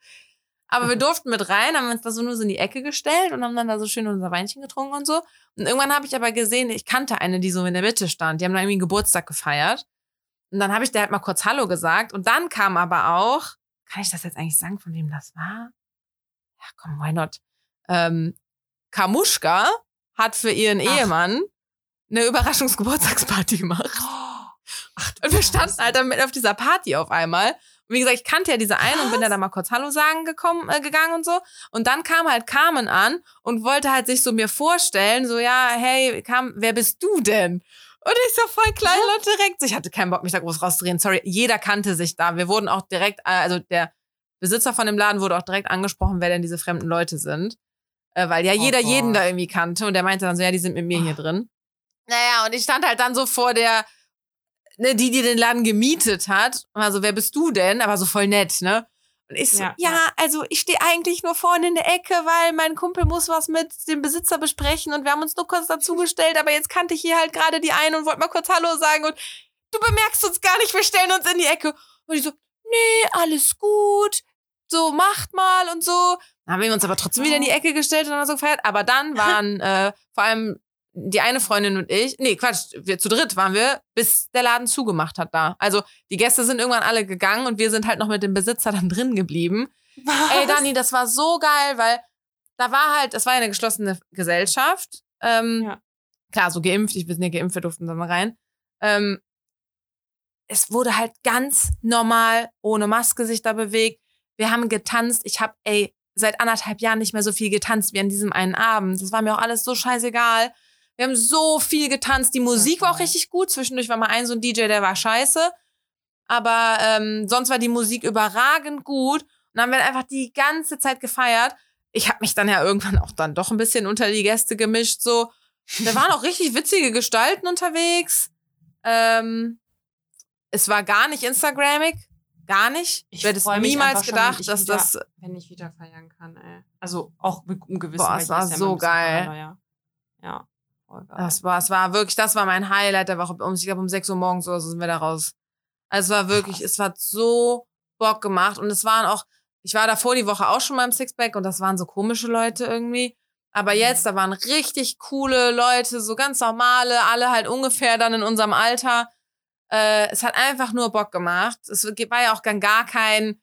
Aber wir durften mit rein, haben uns da so nur so in die Ecke gestellt und haben dann da so schön unser Weinchen getrunken und so. Und irgendwann habe ich aber gesehen, ich kannte eine, die so in der Mitte stand. Die haben da irgendwie einen Geburtstag gefeiert. Und dann habe ich der halt mal kurz Hallo gesagt. Und dann kam aber auch, kann ich das jetzt eigentlich sagen, von wem das war? Ja, komm, why not? Ähm, Kamuschka hat für ihren Ach. Ehemann eine Überraschungsgeburtstagsparty gemacht. Ach, Und wir standen halt dann mit auf dieser Party auf einmal. Und wie gesagt, ich kannte ja diese eine und bin da dann mal kurz Hallo sagen gekommen, äh, gegangen und so. Und dann kam halt Carmen an und wollte halt sich so mir vorstellen, so, ja, hey, Carmen, wer bist du denn? Und ich so voll klein und direkt. Ich hatte keinen Bock, mich da groß rauszudrehen. Sorry, jeder kannte sich da. Wir wurden auch direkt, äh, also der Besitzer von dem Laden wurde auch direkt angesprochen, wer denn diese fremden Leute sind. Äh, weil ja Oh jeder jeden Gott. da irgendwie kannte. Und der meinte dann so, ja, die sind mit mir hier Ach. drin. Naja, und ich stand halt dann so vor der, ne, die, die den Laden gemietet hat. Und war so, wer bist du denn? Aber so voll nett, ne? Und ich so, ja, Ja, also ich stehe eigentlich nur vorne in der Ecke, weil mein Kumpel muss was mit dem Besitzer besprechen und wir haben uns nur kurz dazugestellt, aber jetzt kannte ich hier halt gerade die eine und wollte mal kurz Hallo sagen und du bemerkst uns gar nicht, wir stellen uns in die Ecke. Und ich so, nee, alles gut. so macht mal und so. Dann haben wir uns aber trotzdem wieder in die Ecke gestellt und haben so gefeiert. Aber dann waren äh, vor allem die eine Freundin und ich, nee, Quatsch, wir zu dritt waren wir, bis der Laden zugemacht hat da. Also die Gäste sind irgendwann alle gegangen und wir sind halt noch mit dem Besitzer dann drin geblieben. Was? Ey, Dani, das war so geil, weil da war halt, das war ja eine geschlossene Gesellschaft. Ähm, Ja. Klar, so geimpft, ich bin ja geimpft, wir durften dann mal rein. Ähm, es wurde halt ganz normal, ohne Maske sich da bewegt. Wir haben getanzt. Ich habe, ey, seit anderthalb Jahren nicht mehr so viel getanzt wie an diesem einen Abend. Das war mir auch alles so scheißegal. Wir haben so viel getanzt. Die Musik war auch richtig gut. Zwischendurch war mal ein so ein DJ, der war scheiße. Aber ähm, sonst war die Musik überragend gut. Und dann haben wir einfach die ganze Zeit gefeiert. Ich habe mich dann ja irgendwann auch dann doch ein bisschen unter die Gäste gemischt. So, da waren auch richtig witzige Gestalten unterwegs. Ähm, es war gar nicht Instagrammig. Gar nicht. Ich, hätte es niemals schon, gedacht, ich dass wieder- das. Wenn ich wieder feiern kann, ey. Also auch mit einem gewissen Boah, es war ja so geil. Paranoia. Ja, voll geil. Das war, es war wirklich, das war mein Highlight der Woche. Um, ich glaube, um 6 Uhr morgens oder so sind wir da raus. Also es war wirklich, es hat so Bock gemacht. Und es waren auch, ich war davor die Woche auch schon mal im Sixpack und das waren so komische Leute irgendwie. Aber Mhm. jetzt, da waren richtig coole Leute, so ganz normale, alle halt ungefähr dann in unserem Alter. Äh, es hat einfach nur Bock gemacht. Es war ja auch gar kein,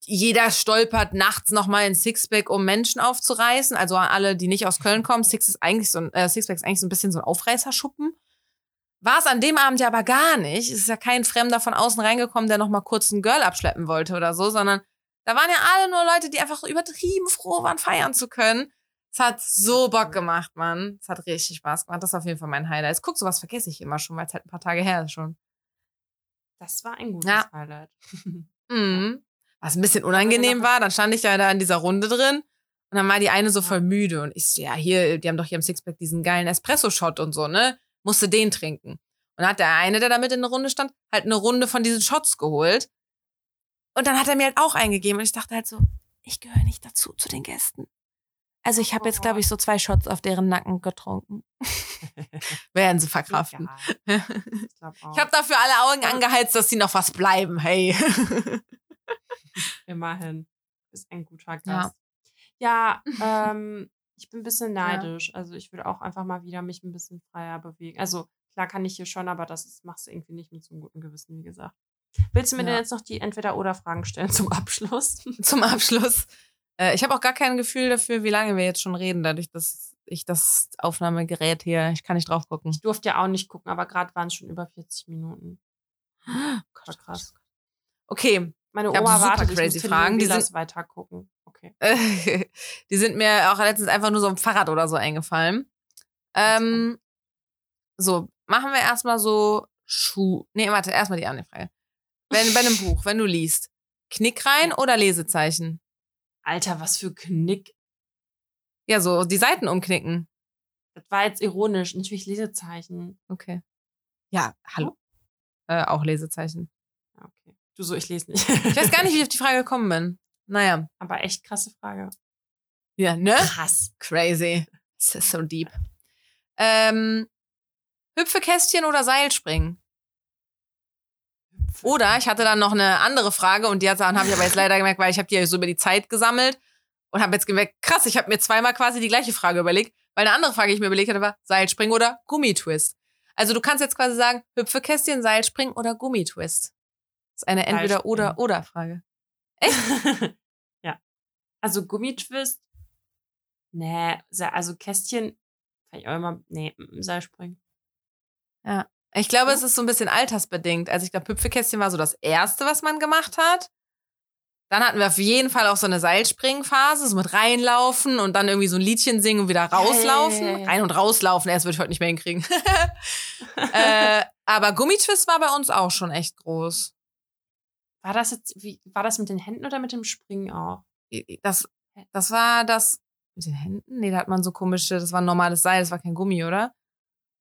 jeder stolpert nachts nochmal in Sixpack, um Menschen aufzureißen. Also alle, die nicht aus Köln kommen, Six ist eigentlich so ein, äh, Sixpack ist eigentlich so ein bisschen so ein Aufreißerschuppen. War es an dem Abend ja aber gar nicht. Es ist ja kein Fremder von außen reingekommen, der nochmal kurz ein Girl abschleppen wollte oder so, sondern da waren ja alle nur Leute, die einfach übertrieben froh waren, feiern zu können. Es hat so Bock gemacht, Mann. Es hat richtig Spaß gemacht. Das ist auf jeden Fall mein Highlight. Guck, sowas vergesse ich immer schon, weil es halt ein paar Tage her ist schon. Das war ein gutes Ja. Highlight. Mhm. Was ein bisschen unangenehm war, dann stand ich ja da in dieser Runde drin und dann war die eine so voll müde und ich so, ja, hier, die haben doch hier im Sixpack diesen geilen Espresso-Shot und so, ne? Musste den trinken. Und dann hat der eine, der da mit in der Runde stand, halt eine Runde von diesen Shots geholt. Und dann hat er mir halt auch eingegeben und ich dachte halt so, ich gehöre nicht dazu, zu den Gästen. Also ich habe jetzt, glaube ich, so zwei Shots auf deren Nacken getrunken. Werden sie verkraften. Egal. Ich. Ich habe dafür alle Augen angeheizt, dass sie noch was bleiben, hey. Immerhin. Ist ein guter Ja. Gast. Ja, ähm, ich bin ein bisschen neidisch. Also ich würde auch einfach mal wieder mich ein bisschen freier bewegen. Also klar kann ich hier schon, aber das ist, machst du irgendwie nicht mit so einem guten Gewissen, wie gesagt. Willst du mir Ja. denn jetzt noch die Entweder-Oder-Fragen stellen zum Abschluss? zum Abschluss. Äh, ich habe auch gar kein Gefühl dafür, wie lange wir jetzt schon reden, dadurch, dass ich das Aufnahmegerät hier, ich kann nicht drauf gucken. Ich durfte ja auch nicht gucken, aber gerade waren es schon über 40 Minuten. War krass. Okay, Meine Ich Oma wartet, ich crazy muss Fragen, die sind- weiter gucken. Okay. die sind mir auch letztens einfach nur so im Fahrrad oder so eingefallen. Ähm, so, machen wir erstmal so Schuh. Nee, warte, erstmal die andere Frage. Wenn, bei einem Buch, wenn du liest, Knick rein oder Lesezeichen? Alter, was für Knick. Ja, so die Seiten umknicken. Das war jetzt ironisch. Natürlich Lesezeichen. Okay. Ja, hallo. Äh, auch Lesezeichen. Ja, okay. Du so, ich lese nicht. Ich weiß gar nicht, wie ich auf die Frage gekommen bin. Naja. Aber echt krasse Frage. Ja, ne? Krass. Crazy. Das ist so deep. Ähm, Hüpfekästchen oder Seilspringen? Oder ich hatte dann noch eine andere Frage und die hat- habe ich aber jetzt leider gemerkt, weil ich habe die ja so über die Zeit gesammelt und habe jetzt gemerkt, krass, ich habe mir zweimal quasi die gleiche Frage überlegt, weil eine andere Frage, die ich mir überlegt hatte, war Seilspringen oder Gummitwist. Also du kannst jetzt quasi sagen, Hüpfekästchen, Seilspringen oder Gummitwist. Das ist eine entweder Seilspringen. oder oder Frage. ja. Also Gummitwist. Nee, also Kästchen. Vielleicht auch immer. Nee, mm, Seilspringen. Ich glaube, es ist so ein bisschen altersbedingt. Also ich glaube, Hüpfekästchen war so das Erste, was man gemacht hat. Dann hatten wir auf jeden Fall auch so eine Seilspringphase, so mit reinlaufen und dann irgendwie so ein Liedchen singen und wieder rauslaufen. Ja. Rein und rauslaufen, erst würde ich heute nicht mehr hinkriegen. äh, aber Gummitwist war bei uns auch schon echt groß. War das jetzt, wie, war das mit den Händen oder mit dem Springen auch? Das, das war das mit den Händen? Nee, da hat man so komische, das war ein normales Seil, das war kein Gummi, oder?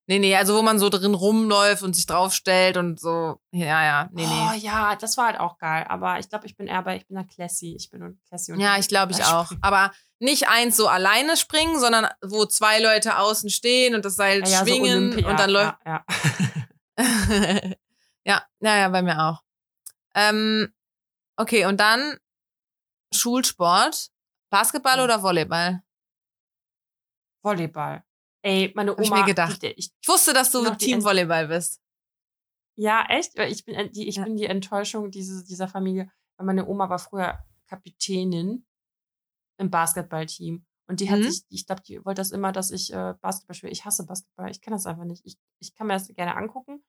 Nee, nee, also wo man so drin rumläuft und sich draufstellt und so. Ja, ja, nee, nee. Oh ja, das war halt auch geil. Aber ich glaube, ich bin eher bei, ich bin da Classy. Ich bin Classy und Ja, ich glaube ich auch. Aber nicht eins so alleine springen, sondern wo zwei Leute außen stehen und das Seil Ja, ja, so schwingen Olympia, und dann läuft. Ja, ja, ja, ja, bei mir auch. Ähm, okay, und dann Schulsport? Basketball Ja. oder Volleyball? Volleyball. Ey, meine Hab ich Oma. mir gedacht. Die, ich, Ich wusste, dass du Noch die Team Ent- Volleyball bist. ja, echt? Ich bin, äh, die, ich Ja. bin die Enttäuschung dieses, dieser Familie. Weil meine Oma war früher Kapitänin im Basketballteam. Und die hat Mhm. sich, ich glaube, die wollte das immer, dass ich äh, Basketball spiele. Ich hasse Basketball. Ich kann das einfach nicht. Ich, ich kann mir das gerne angucken.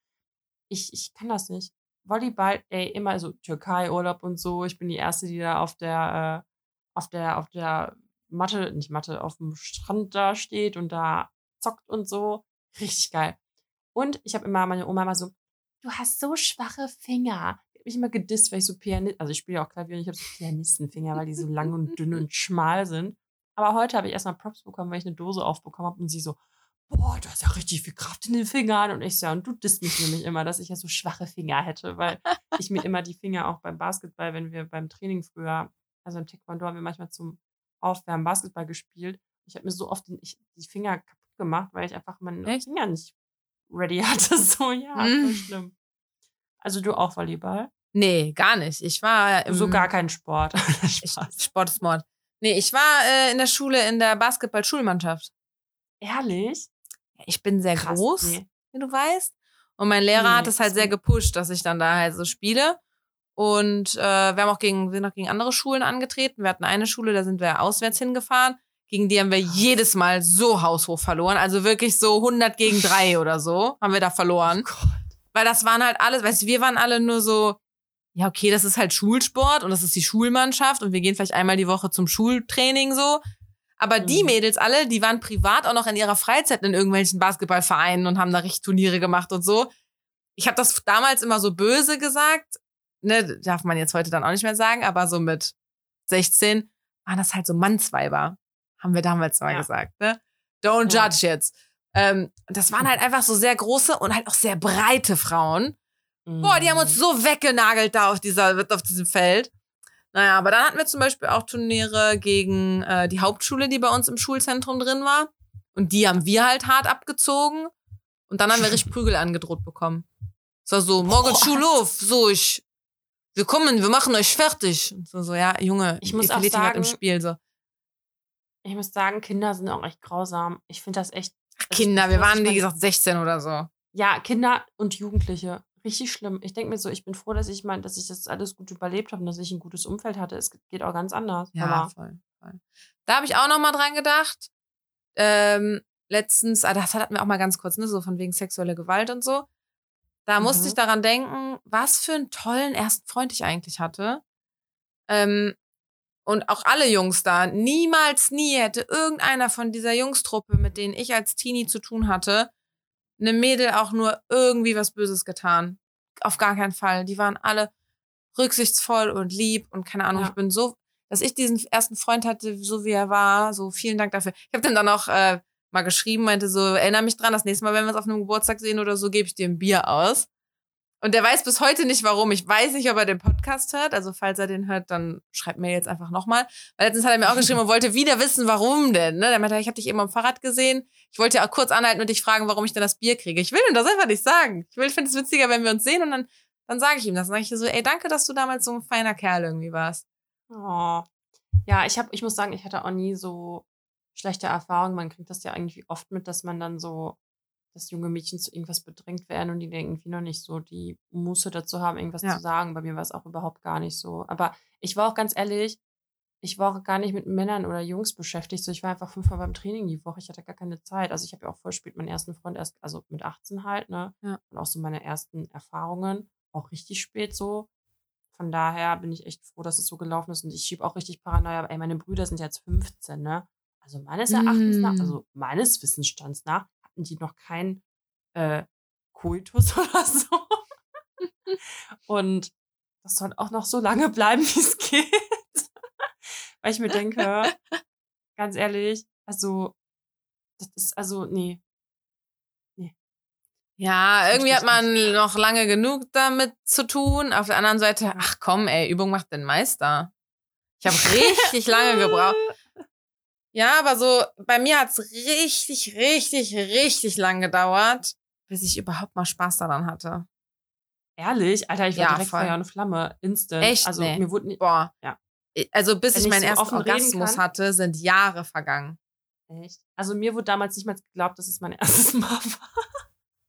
Ich, ich kann das nicht. Volleyball, ey, immer so Türkei-Urlaub und so. Ich bin die Erste, die da auf der, äh, auf der, auf der Matte, nicht Matte, auf dem Strand da steht und da zockt und so. Richtig geil. Und ich habe immer meine Oma immer so, du hast so schwache Finger. Die hat mich immer gedisst, weil ich so Pianist, also ich spiele ja auch Klavier und ich habe so Pianistenfinger, weil die so lang und dünn und schmal sind. Aber heute habe ich erstmal Props bekommen, weil ich eine Dose aufbekommen habe und sie so, boah, du hast ja richtig viel Kraft in den Fingern. Und ich so, und du disst mich nämlich immer, dass ich ja so schwache Finger hätte, weil ich mir immer die Finger auch beim Basketball, wenn wir beim Training früher, also im Taekwondo haben wir manchmal zum Aufwärmen Basketball gespielt. Ich habe mir so oft den, ich, die Finger kaputt gemacht, weil ich einfach meine Echt? Finger nicht ready hatte. So, ja, Mm. voll schlimm. Also du auch Volleyball? Nee, gar nicht. Ich war im so gar kein Sport. Sport ist Mord. Nee, ich war äh, in der Schule in der Basketball-Schulmannschaft. Ehrlich? Ich bin sehr Krass, groß, nee. wie du weißt. Und mein Lehrer Nee, hat es halt sehr gepusht, dass ich dann da halt so spiele. Und äh, wir haben auch gegen, wir sind auch gegen andere Schulen angetreten. Wir hatten eine Schule, da sind wir auswärts hingefahren. Gegen die haben wir jedes Mal so haushoch verloren. Also wirklich so 100 gegen 3 oder so haben wir da verloren. Oh. Weil das waren halt alles, weißt du, wir waren alle nur so, ja, okay, das ist halt Schulsport und das ist die Schulmannschaft und wir gehen vielleicht einmal die Woche zum Schultraining so. Aber die Mhm. Mädels alle, die waren privat auch noch in ihrer Freizeit in irgendwelchen Basketballvereinen und haben da richtig Turniere gemacht und so. Ich habe das damals immer so böse gesagt, ne, darf man jetzt heute dann auch nicht mehr sagen, aber so mit 16 waren das halt so Mannsweiber, haben wir damals mal Ja. gesagt, ne? Don't Ja. judge jetzt. Ähm, das waren halt einfach so sehr große und halt auch sehr breite Frauen. Boah, die haben Mhm. uns so weggenagelt da auf, dieser, auf diesem Feld. Naja, aber dann hatten wir zum Beispiel auch Turniere gegen äh, die Hauptschule, die bei uns im Schulzentrum drin war. Und die haben wir halt hart abgezogen. Und dann haben wir richtig Prügel angedroht bekommen. Es war so, morgen. Schulhof, so ich, wir kommen, wir machen euch fertig. Und so, so, ja, Junge, Ich muss auch jemand im sagen- Spiel. So. Ich muss sagen, Kinder sind auch echt grausam. Ich finde das echt. also ich Kinder, bin wir waren, wie gesagt, 16 oder so. Ja, Kinder und Jugendliche. Richtig schlimm. Ich denke mir so, ich bin froh, dass ich mein, dass ich das alles gut überlebt habe und dass ich ein gutes Umfeld hatte. Es geht auch ganz anders. Ja, Aber voll, voll. Da habe ich auch noch mal dran gedacht. Ähm, letztens, ah, das hatten wir auch mal ganz kurz, ne, so von wegen sexuelle Gewalt und so. Da musste Mhm. ich daran denken, was für einen tollen ersten Freund ich eigentlich hatte. Ähm, und auch alle Jungs da. Niemals, nie hätte irgendeiner von dieser Jungstruppe, mit denen ich als Teenie zu tun hatte, einem Mädel auch nur irgendwie was Böses getan. Auf gar keinen Fall. Die waren alle rücksichtsvoll und lieb und keine Ahnung, Ja. ich bin so, dass ich diesen ersten Freund hatte, so wie er war, so vielen Dank dafür. Ich habe dem dann auch äh, mal geschrieben, meinte so, erinnere mich dran, das nächste Mal, wenn wir uns auf einem Geburtstag sehen oder so, gebe ich dir ein Bier aus. Und der weiß bis heute nicht, warum. Ich weiß nicht, ob er den Podcast hört. Also, falls er den hört, dann schreibt mir jetzt einfach nochmal. Weil letztens hat er mir auch geschrieben und wollte wieder wissen, warum denn. Ne? Der meinte, ich habe dich eben am Fahrrad gesehen. Ich wollte ja auch kurz anhalten und dich fragen, warum ich denn das Bier kriege. Ich will ihm das einfach nicht sagen. Ich finde es witziger, wenn wir uns sehen und dann, dann sage ich ihm das. Dann sage ich so, ey, danke, dass du damals so ein feiner Kerl irgendwie warst. Oh. Ja, ich habe, ich muss sagen, ich hatte auch nie so schlechte Erfahrungen. Man kriegt das ja irgendwie oft mit, dass man dann so, dass junge Mädchen zu irgendwas bedrängt werden und die irgendwie noch nicht so die Muße dazu haben, irgendwas Ja. zu sagen. Bei mir war es auch überhaupt gar nicht so. Aber ich war auch ganz ehrlich, ich war auch gar nicht mit Männern oder Jungs beschäftigt. So, ich war einfach fünfmal beim Training die Woche. Ich hatte gar keine Zeit. Also ich habe ja auch voll spät meinen ersten Freund erst, also mit 18 halt, ne? Ja. Und auch so meine ersten Erfahrungen, auch richtig spät so. Von daher bin ich echt froh, dass es so gelaufen ist. Und ich schiebe auch richtig Paranoia. Aber ey, meine Brüder sind jetzt 15, ne? Also meines Erachtens nach, Mm. also meines Wissensstands nach, hatten die noch keinen äh, Koitus oder so. Und das soll auch noch so lange bleiben, wie es geht. Weil ich mir denke, ganz ehrlich, also, das ist, also, nee. Ja, irgendwie hat man noch lange genug damit zu tun. Auf der anderen Seite, ach komm, ey, Übung macht den Meister. Ich habe richtig lange gebraucht. Ja, aber so, bei mir hat's richtig, richtig, richtig lang gedauert, bis ich überhaupt mal Spaß daran hatte. Ehrlich? Alter, ich war Ja, direkt voll. Feuer und Flamme. Instant. Echt? Also, Nee. mir wurde nicht, Boah. Ja. Also bis Wenn ich meinen so ersten Orgasmus hatte, sind Jahre vergangen. Echt? Also mir wurde damals nicht mal geglaubt, dass es mein erstes Mal war.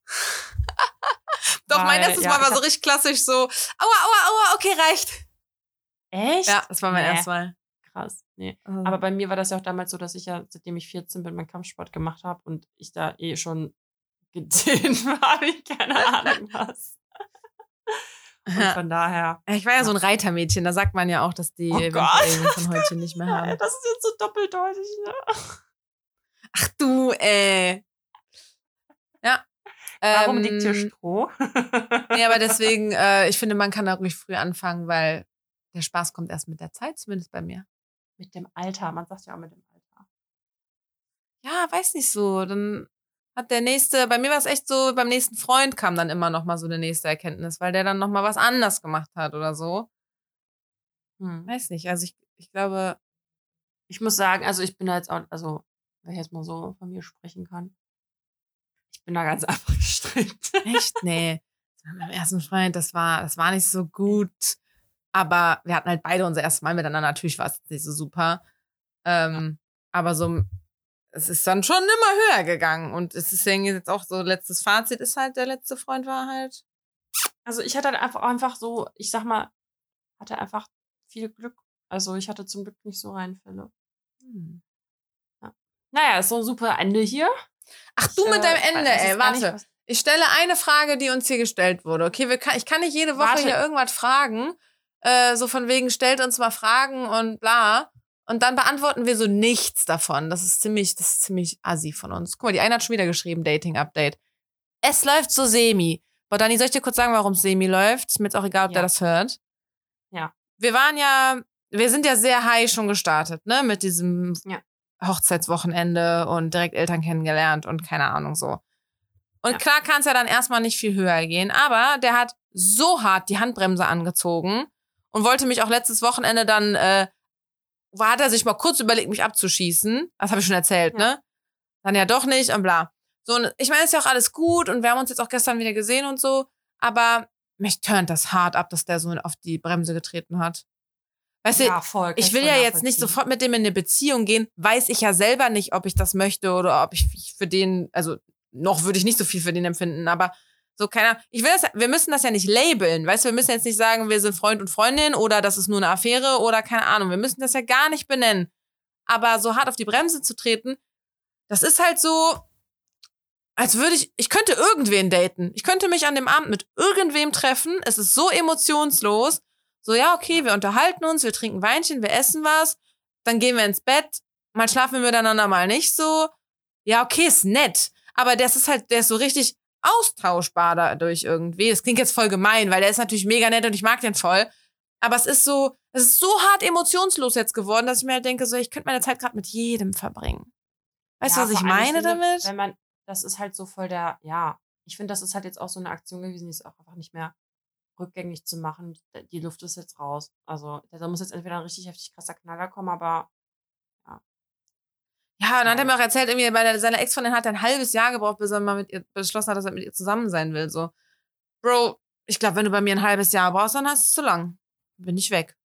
Doch, mein erstes ja, Mal war so richtig klassisch so, aua, aua, aua, okay, reicht. Echt? Ja, das war mein Nee. erstes Mal. Krass. Nee. Aber Aber bei mir war das ja auch damals so, dass ich ja, seitdem ich 14 bin, meinen Kampfsport gemacht habe und ich da eh schon gedehnt war, wie keine Ahnung was. Und von daher. ich war ja so ein Reitermädchen, da sagt man ja auch, dass die Oh von heute nicht mehr haben. Das ist jetzt so doppeldeutig, ne? Ach du, ey. Ja. Warum Ähm, liegt hier Stroh? Nee, aber deswegen, äh, ich finde, man kann da ruhig früh anfangen, weil der Spaß kommt erst mit der Zeit, zumindest bei mir. Mit dem Alter, man sagt ja auch mit dem Alter. Ja, weiß nicht so. Dann hat der nächste, bei mir war es echt so, beim nächsten Freund kam dann immer noch mal so eine nächste Erkenntnis, weil der dann noch mal was anders gemacht hat oder so. Hm. Weiß nicht, also ich, ich glaube, Ich muss sagen, also ich bin da jetzt auch, also, wenn ich jetzt mal so von mir sprechen kann, ich bin da ganz gestrickt. echt, nee. Mit meinem ersten Freund, das war, das war nicht so gut. Aber wir hatten halt beide unser erstes Mal miteinander. Natürlich war es nicht so super. Ähm, Aber so, es ist dann schon immer höher gegangen. Und es ist jetzt auch so, letztes Fazit ist halt, der letzte Freund war halt. Also ich hatte halt einfach, einfach so, ich sag mal, hatte einfach viel Glück. Also ich hatte zum Glück nicht so Reinfälle. Hm. Naja, ist so ein super Ende hier. Ach, du Ich, mit äh, deinem Ende, ey, nicht, warte. Ich stelle eine Frage, die uns hier gestellt wurde. Okay, kann, ich kann nicht jede Woche Warte. hier irgendwas fragen. Äh, so von wegen, stellt uns mal Fragen und bla. Und dann beantworten wir so nichts davon. Das ist ziemlich, das ist ziemlich assi von uns. Guck mal, die eine hat schon wieder geschrieben, Dating-Update. Es läuft so semi. Boah, Dani, soll ich dir kurz sagen, warum es semi läuft? Ist mir jetzt auch egal, ob der Ja. das hört. Ja. Wir waren ja, wir sind ja sehr high schon gestartet, ne? Mit diesem Ja. Hochzeitswochenende und direkt Eltern kennengelernt und keine Ahnung so. Und Ja. klar kann es ja dann erstmal nicht viel höher gehen, aber der hat so hart die Handbremse angezogen und wollte mich auch letztes Wochenende dann, äh, war, hat er sich mal kurz überlegt, mich abzuschießen. Das habe ich schon erzählt, Ja. ne? Dann ja doch nicht und bla. So, und ich meine, ist ja auch alles gut und wir haben uns jetzt auch gestern wieder gesehen und so, aber mich turnt das hart ab, dass der so auf die Bremse getreten hat. Weißt du, ja, voll. kann ich will ja jetzt nicht sofort mit dem in eine Beziehung gehen, weiß ich ja selber nicht, ob ich das möchte oder ob ich für den, also noch würde ich nicht so viel für den empfinden, aber so keiner, ich will das, wir müssen das ja nicht labeln, weißt du, wir müssen jetzt nicht sagen, wir sind Freund und Freundin oder das ist nur eine Affäre oder keine Ahnung, wir müssen das ja gar nicht benennen. Aber so hart auf die Bremse zu treten, das ist halt so, als würde ich, ich könnte irgendwen daten. Ich könnte mich an dem Abend mit irgendwem treffen. Es ist so emotionslos. So, ja, okay, wir unterhalten uns, wir trinken Weinchen, wir essen was, dann gehen wir ins Bett, mal schlafen wir miteinander, mal nicht so. Ja, okay, ist nett. Aber das ist halt, der ist so richtig austauschbar dadurch irgendwie. Das klingt jetzt voll gemein, weil der ist natürlich mega nett und ich mag den voll. Aber es ist so, es ist so hart emotionslos jetzt geworden, dass ich mir halt denke, so, ich könnte meine Zeit gerade mit jedem verbringen. Weißt du, Ja, was ich meine finde, damit? Wenn man, das ist halt so voll der, ja, ich finde, das ist halt jetzt auch so eine Aktion gewesen, die ist auch einfach nicht mehr rückgängig zu machen. Die Luft ist jetzt raus. Also da muss jetzt entweder ein richtig heftig krasser Knaller kommen, aber Ja, und dann hat er mir auch erzählt, irgendwie bei der, seiner Ex-Freundin hat er ein halbes Jahr gebraucht, bis er mal mit ihr beschlossen hat, dass er mit ihr zusammen sein will. So, Bro, ich glaube, wenn du bei mir ein halbes Jahr brauchst, dann hast du es zu lang. Bin ich weg.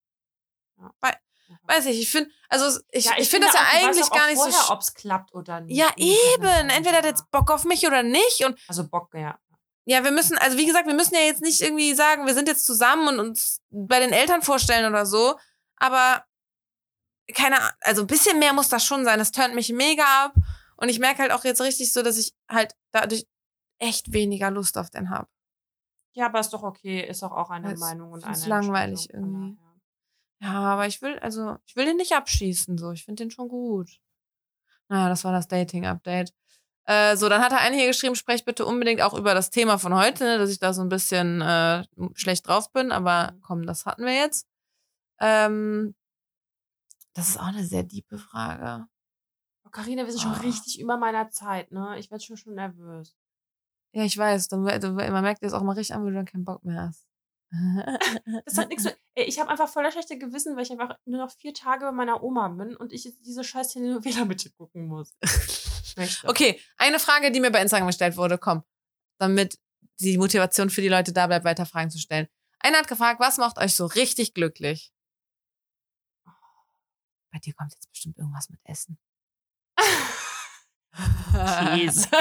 Weiß ich, ich finde, also ich, Ja, ich, finde das ja auch, eigentlich gar nicht so. vorher, sch- ob es klappt oder nicht. Ja, eben. Entweder hat er jetzt Bock auf mich oder nicht. Und Also Bock, ja. ja, wir müssen, also wie gesagt, wir müssen ja jetzt nicht irgendwie sagen, wir sind jetzt zusammen und uns bei den Eltern vorstellen oder so. Aber keine Ahnung, also ein bisschen mehr muss das schon sein. Das turnt mich mega ab. Und ich merke halt auch jetzt richtig so, dass ich halt dadurch echt weniger Lust auf den habe. Ja, aber ist doch okay. Ist doch auch eine Es- Meinung und eine find's langweilig irgendwie. Ja, aber ich will, also, ich will den nicht abschießen, so. Ich finde den schon gut. Naja, das war das Dating-Update. Äh, so, dann hat er einen hier geschrieben, sprecht bitte unbedingt auch über das Thema von heute, ne, dass ich da so ein bisschen äh, schlecht drauf bin, aber komm, das hatten wir jetzt. Ähm, das ist auch eine sehr diepe Frage. Oh, Carina, wir sind schon Ah. richtig über meiner Zeit, ne? Ich werde schon schon nervös. Ja, ich weiß, dann, du, man merkt das auch mal richtig an, wenn du dann keinen Bock mehr hast. Das hat nichts mit. Ey, ich habe einfach voll das schlechte Gewissen, weil ich einfach nur noch vier Tage bei meiner Oma bin und ich jetzt diese scheiß Telenovela mit dir gucken muss. Okay, eine Frage, die mir bei Instagram gestellt wurde, komm, damit die Motivation für die Leute da bleibt, weiter Fragen zu stellen. Einer hat gefragt, was macht euch so richtig glücklich? Bei dir kommt jetzt bestimmt irgendwas mit Essen. Käse.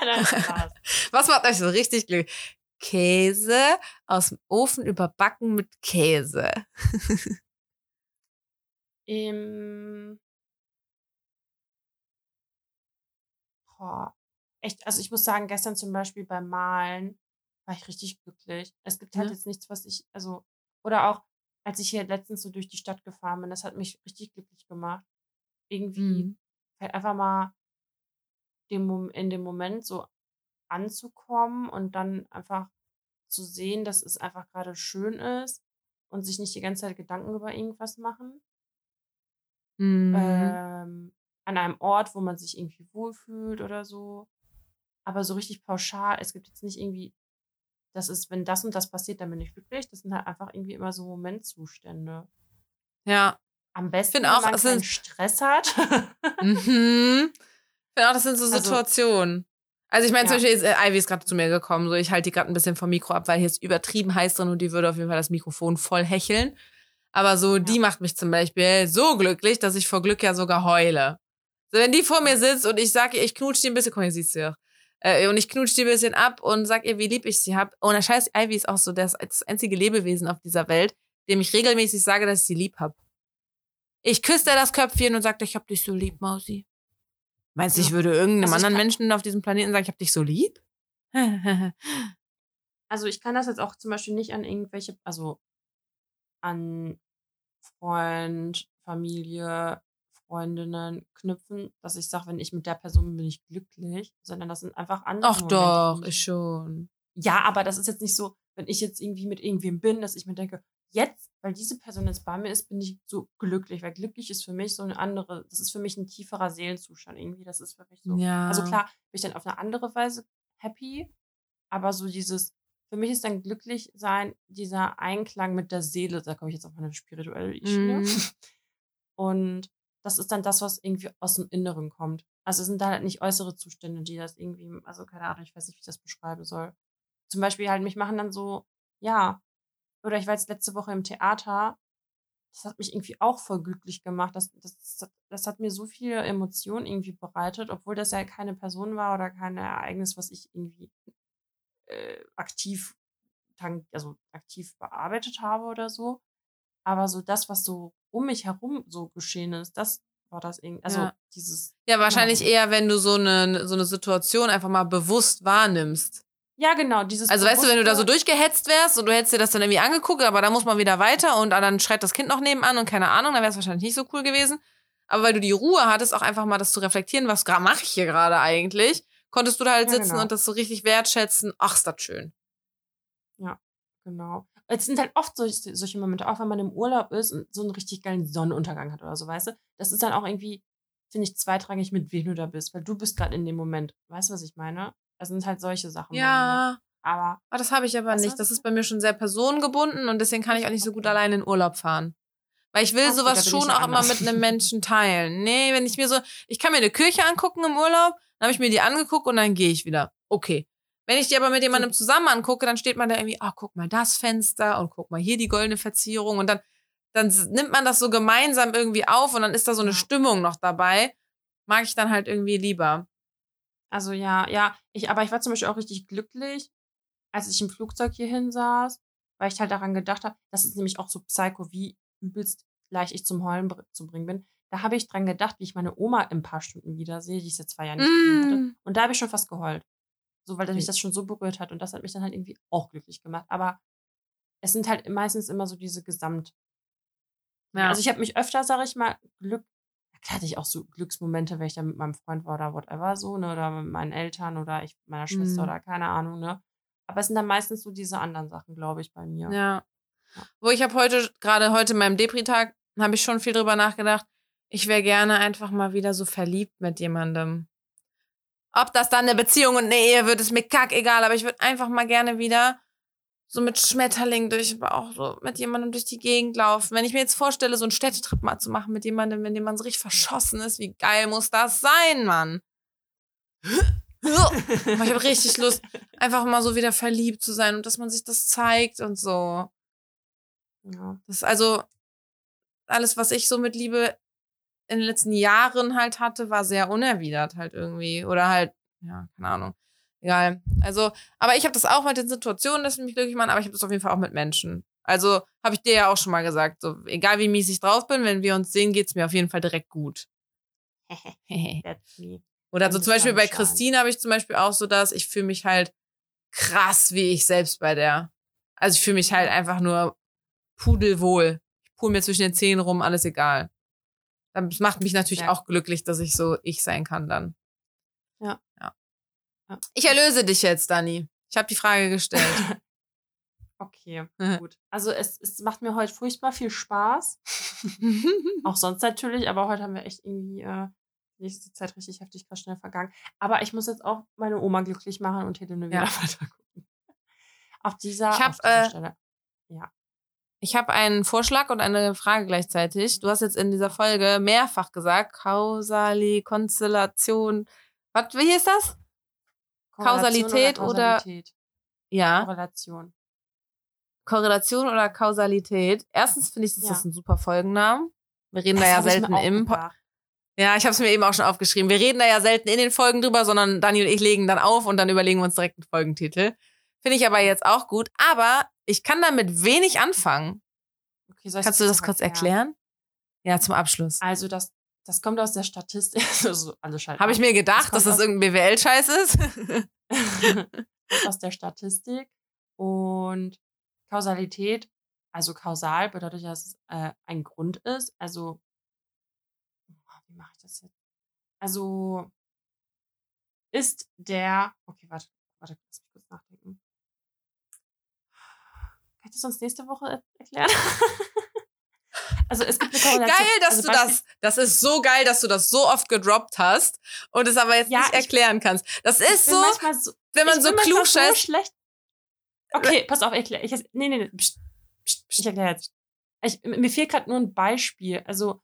Das war's. Was macht euch so richtig glücklich? Käse aus dem Ofen überbacken mit Käse. Ähm, boah, echt, also ich muss sagen, gestern zum Beispiel beim Malen war ich richtig glücklich. Es gibt halt Ja. jetzt nichts, was ich, also, oder auch, als ich hier letztens so durch die Stadt gefahren bin, das hat mich richtig glücklich gemacht. Irgendwie Mhm. halt einfach mal dem, in dem Moment so anzukommen und dann einfach zu sehen, dass es einfach gerade schön ist und sich nicht die ganze Zeit Gedanken über irgendwas machen. Mhm. ähm, an einem Ort, wo man sich irgendwie wohlfühlt oder so. Aber so richtig pauschal, es gibt jetzt nicht irgendwie, das ist, wenn das und das passiert, dann bin ich glücklich. Das sind halt einfach irgendwie immer so Momentzustände. ja. Am besten, Find wenn auch, man keinen Stress hat. Mhm. Ich finde auch, das sind so Also- Situationen. Also ich meine, zum Ja. Beispiel ist äh, Ivy ist gerade zu mir gekommen, so ich halte die gerade ein bisschen vom Mikro ab, weil hier ist übertrieben heiß drin und die würde auf jeden Fall das Mikrofon voll hecheln. Aber so, die macht mich zum Beispiel so glücklich, dass ich vor Glück ja sogar heule. So, wenn die vor mir sitzt und ich sage ich knutsch die ein bisschen, mal, hier siehst du ja. Äh, und ich knutsch die ein bisschen ab und sag ihr, wie lieb ich sie hab. Und der Scheiß, Ivy ist auch so das, das einzige Lebewesen auf dieser Welt, dem ich regelmäßig sage, dass ich sie lieb hab. Ich küsse ihr das Köpfchen und sage, ich hab dich so lieb, Mausi. Meinst du, ich würde irgendeinem Also anderen Menschen auf diesem Planeten sagen, ich hab dich so lieb? Also ich kann das jetzt auch zum Beispiel nicht an irgendwelche, also an Freund, Familie, Freundinnen knüpfen, dass ich sage, wenn ich mit der Person bin, bin ich glücklich, sondern das sind einfach andere Ach doch, ich schon. Ja, aber das ist jetzt nicht so, wenn ich jetzt irgendwie mit irgendwem bin, dass ich mir denke, jetzt, weil diese Person jetzt bei mir ist, bin ich so glücklich, weil glücklich ist für mich so eine andere, das ist für mich ein tieferer Seelenzustand irgendwie, das ist für mich so. Ja. Also klar, bin ich dann auf eine andere Weise happy, aber so dieses, für mich ist dann glücklich sein, dieser Einklang mit der Seele, da komme ich jetzt auf eine spirituelle Schiene. Mhm. Und das ist dann das, was irgendwie aus dem Inneren kommt. Also es sind da halt nicht äußere Zustände, die das irgendwie, also keine Ahnung, ich weiß nicht, wie ich das beschreiben soll. Zum Beispiel halt, mich machen dann so, ja, oder ich war jetzt letzte Woche im Theater, das hat mich irgendwie auch voll glücklich gemacht. Das, das, das, hat mir so viele Emotionen irgendwie bereitet, obwohl das ja keine Person war oder kein Ereignis, was ich irgendwie äh, aktiv, also aktiv bearbeitet habe oder so. Aber so das, was so um mich herum so geschehen ist, das war das irgendwie, also Ja. dieses, Ja, wahrscheinlich Genau. eher, wenn du so eine, so eine Situation einfach mal bewusst wahrnimmst. ja genau, dieses Also weißt du, wenn du da so durchgehetzt wärst und du hättest dir das dann irgendwie angeguckt, aber da muss man wieder weiter und dann schreit das Kind noch nebenan und keine Ahnung, dann wäre es wahrscheinlich nicht so cool gewesen. Aber weil du die Ruhe hattest, auch einfach mal das zu reflektieren, was mache ich hier gerade eigentlich, konntest du da halt Ja, sitzen genau. und das so richtig wertschätzen. Ach, ist das schön. Genau. Es sind halt oft solche, solche Momente, auch wenn man im Urlaub ist und so einen richtig geilen Sonnenuntergang hat oder so, weißt du? Das ist dann auch irgendwie, finde ich, zweitrangig, mit wem du da bist, weil du bist gerade in dem Moment. Weißt du, was ich meine? Das sind halt solche Sachen. Ja, Aber aber das habe ich aber nicht. Das ist bei mir schon sehr personengebunden und deswegen kann ich auch nicht so gut Okay. alleine in Urlaub fahren. Weil ich will da sowas schon auch immer anders. mit einem Menschen teilen. Nee, wenn ich mir so, ich kann mir eine Kirche angucken im Urlaub, dann habe ich mir die angeguckt und dann gehe ich wieder. Okay. Wenn ich die aber mit jemandem zusammen angucke, dann steht man da irgendwie, ah, guck mal das Fenster und guck mal hier die goldene Verzierung und dann, dann nimmt man das so gemeinsam irgendwie auf und dann ist da so eine. Stimmung noch dabei. Mag ich dann halt irgendwie lieber. Also ja, ja, ich, aber ich war zum Beispiel auch richtig glücklich, als ich im Flugzeug hierhin saß, weil ich halt daran gedacht habe, das ist nämlich auch so psycho, wie übelst leicht ich zum Heulen zu bringen bin. Da habe ich dran gedacht, wie ich meine Oma in ein paar Stunden wiedersehe, die ich seit zwei Jahren nicht gesehen hatte. Mm. Und da habe ich schon fast geheult. So, weil mich das schon so berührt hat und das hat mich dann halt irgendwie auch glücklich gemacht. Aber es sind halt meistens immer so diese Gesamt. Ja. Also ich habe mich öfter, sage ich mal, Glück, ja, klar hatte ich auch so Glücksmomente, wenn ich dann mit meinem Freund war oder whatever so, ne, oder mit meinen Eltern oder ich mit meiner Schwester Mhm. oder keine Ahnung, ne. Aber es sind dann meistens so diese anderen Sachen, glaube ich, bei mir. Ja. Wo ich habe heute, gerade heute in meinem Depri-Tag, habe ich schon viel drüber nachgedacht. Ich wäre gerne einfach mal wieder so verliebt mit jemandem. Ob das dann eine Beziehung und eine Ehe wird, ist mir kackegal, aber ich würde einfach mal gerne wieder so mit Schmetterling durch den Bauch, so mit jemandem durch die Gegend laufen. Wenn ich mir jetzt vorstelle, so einen Städtetrip mal zu machen mit jemandem, in dem man so richtig verschossen ist, wie geil muss das sein, Mann? Aber ich habe richtig Lust, einfach mal so wieder verliebt zu sein und dass man sich das zeigt und so. Ja. Das ist also alles, was ich so mit Liebe in den letzten Jahren halt hatte, war sehr unerwidert halt irgendwie. Oder halt, ja, keine Ahnung. Egal. Also, aber ich habe das auch mit den Situationen, dass mich glücklich machen, aber ich habe das auf jeden Fall auch mit Menschen. Also, habe ich dir ja auch schon mal gesagt, so, egal wie mies ich drauf bin, wenn wir uns sehen, geht's mir auf jeden Fall direkt gut. That's me. Oder so zum Beispiel bei. Christine habe ich zum Beispiel auch so das, ich fühle mich halt krass wie ich selbst bei der. Also ich fühle mich halt einfach nur pudelwohl. Ich pul mir zwischen den Zähnen rum, alles egal. Das macht mich natürlich Ja. auch glücklich, dass ich so ich sein kann dann. Ja. ja. Ja. Ich erlöse dich jetzt, Dani. Ich habe die Frage gestellt. Okay, gut. Also es, es macht mir heute furchtbar viel Spaß. Auch sonst natürlich, aber heute haben wir echt irgendwie, äh, die Zeit richtig heftig krass schnell vergangen. Aber ich muss jetzt auch meine Oma glücklich machen und Telenovela Ja. weiter gucken. Auf dieser, Ich hab, auf dieser äh, Stelle. Ich habe einen Vorschlag und eine Frage gleichzeitig. Du hast jetzt in dieser Folge mehrfach gesagt, Kausali, Konstellation. Was, wie hieß das? Kausalität oder- Kausalität? Ja. Korrelation. Korrelation oder Kausalität. Erstens finde ich, das Ja. ist ein super Folgennamen. Wir reden da Das ja ich mir selten im. Po ja, ich habe es mir eben auch schon aufgeschrieben. Wir reden da ja selten in den Folgen drüber, sondern Dani und ich legen dann auf und dann überlegen wir uns direkt einen Folgentitel. Finde ich aber jetzt auch gut. Aber ich kann damit wenig anfangen. Okay, Kannst du das kurz erklären? Ja, zum Abschluss. Also das, das kommt aus der Statistik. also schalten Habe ich mir gedacht, Das dass das irgendein BWL-Scheiß ist? Aus der Statistik. Und Kausalität, also kausal, bedeutet ja, dass es äh, ein Grund ist. Also, wie mache ich das jetzt? Also, ist der, okay, warte, warte, lass mich kurz nachdenken. Ich das uns nächste Woche er- erklären? also, es gibt eine Korrelation. Geil, dass also du das, das ist so geil, dass du das so oft gedroppt hast und es aber jetzt Ja, nicht ich- erklären kannst. Das Ich ist so, so, wenn man ich so klug so schlecht. Okay, pass auf, erklär. Ich, nee, nee, nee. Psst, psst, psst, ich erkläre jetzt. Ich, mir fehlt gerade nur ein Beispiel. Also,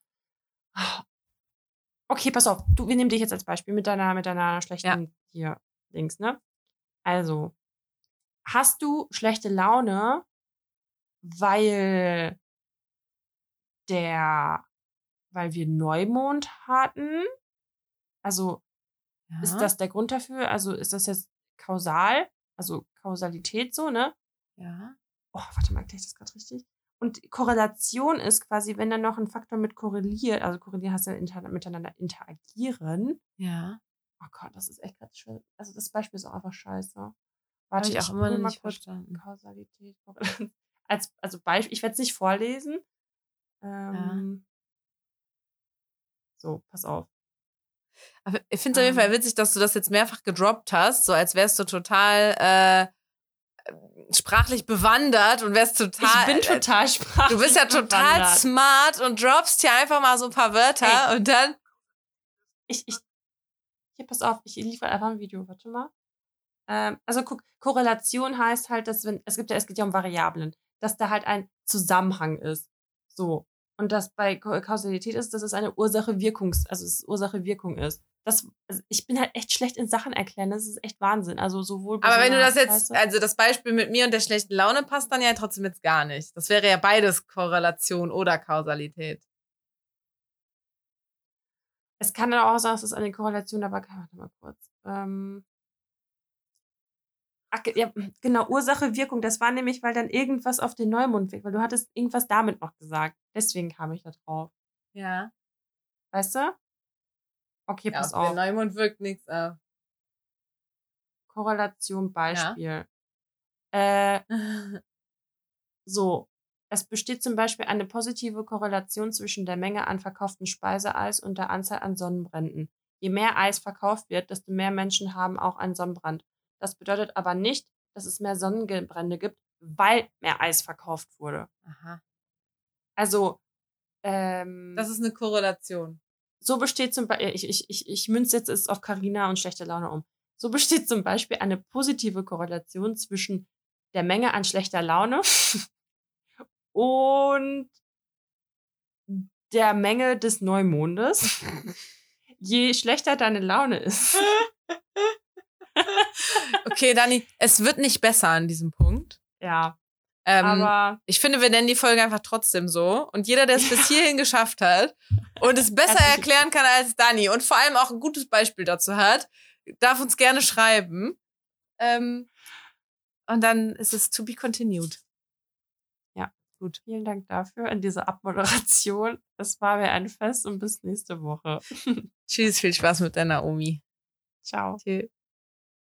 okay, pass auf. Du, wir nehmen dich jetzt als Beispiel mit deiner, mit deiner schlechten hier Dings, ne? Also, hast du schlechte Laune, weil der, weil wir Neumond hatten? Also, ist Ja, das der Grund dafür? Also ist das jetzt kausal? Also Kausalität so, ne? Ja. Oh, warte mal, erkläre ich das gerade richtig? Und Korrelation ist quasi, wenn dann noch ein Faktor mit korreliert, also korrelieren heißt ja inter miteinander interagieren. Ja. Oh Gott, das ist echt gerade schwer. Also das Beispiel ist auch einfach scheiße. Warte, ich auch immer noch mal nicht kurz verstanden. Kausalität. Als, also Beispiel, ich werde es nicht vorlesen. Ähm, So, pass auf. Aber ich finde es auf jeden Fall Ähm. witzig, dass du das jetzt mehrfach gedroppt hast, so als wärst du total äh, sprachlich bewandert und wärst total. ich bin äh, total sprachlich Du bist ja total bewandert. smart und droppst hier einfach mal so ein paar Wörter Ey. und dann. ich, ich, hier, pass auf, ich liefere einfach ein Video, warte mal. Ähm, also guck, Korrelation heißt halt, dass wenn, es gibt ja, es geht ja um Variablen, dass da halt ein Zusammenhang ist. So. Und dass bei Kausalität ist, dass es eine Ursache-Wirkungs-, also es Ursache-Wirkung ist. Das, also ich bin halt echt schlecht in Sachen erklären, das ist echt Wahnsinn. Also sowohl Aber wenn du das jetzt, also das Beispiel mit mir und der schlechten Laune passt dann ja trotzdem jetzt gar nicht. Das wäre ja beides Korrelation oder Kausalität. Es kann dann auch sein, dass es eine Korrelation, aber warte mal kurz. Ähm, ach, ja, genau, Ursache, Wirkung. Das war nämlich, weil dann irgendwas auf den Neumond weg, weil du hattest irgendwas damit noch gesagt. Deswegen kam ich da drauf. Ja. Weißt du? Okay, ja pass auf auf. den Neumond wirkt nichts auf. Korrelation, Beispiel. Äh, so. Es besteht zum Beispiel eine positive Korrelation zwischen der Menge an verkauftem Speiseeis und der Anzahl an Sonnenbränden. Je mehr Eis verkauft wird, desto mehr Menschen haben auch einen Sonnenbrand. Das bedeutet aber nicht, dass es mehr Sonnenbrände gibt, weil mehr Eis verkauft wurde. Aha. Also, ähm, Das ist eine Korrelation. so besteht zum Beispiel, ich, ich, ich, ich münze jetzt es auf Karina und schlechte Laune um. So besteht zum Beispiel eine positive Korrelation zwischen der Menge an schlechter Laune und der Menge des Neumondes. Je schlechter deine Laune ist, Okay, Dani, es wird nicht besser an diesem Punkt. ja, Ähm, Aber ich finde, wir nennen die Folge einfach trotzdem so. Und jeder, der es bis hierhin geschafft hat und es besser erklären kann als Dani und vor allem auch ein gutes Beispiel dazu hat, darf uns gerne schreiben. Ähm, und dann ist es to be continued. gut, vielen Dank dafür in dieser Abmoderation. Es war mir ein Fest und bis nächste Woche. Tschüss, viel Spaß mit der Naomi. Ciao. Tschüss.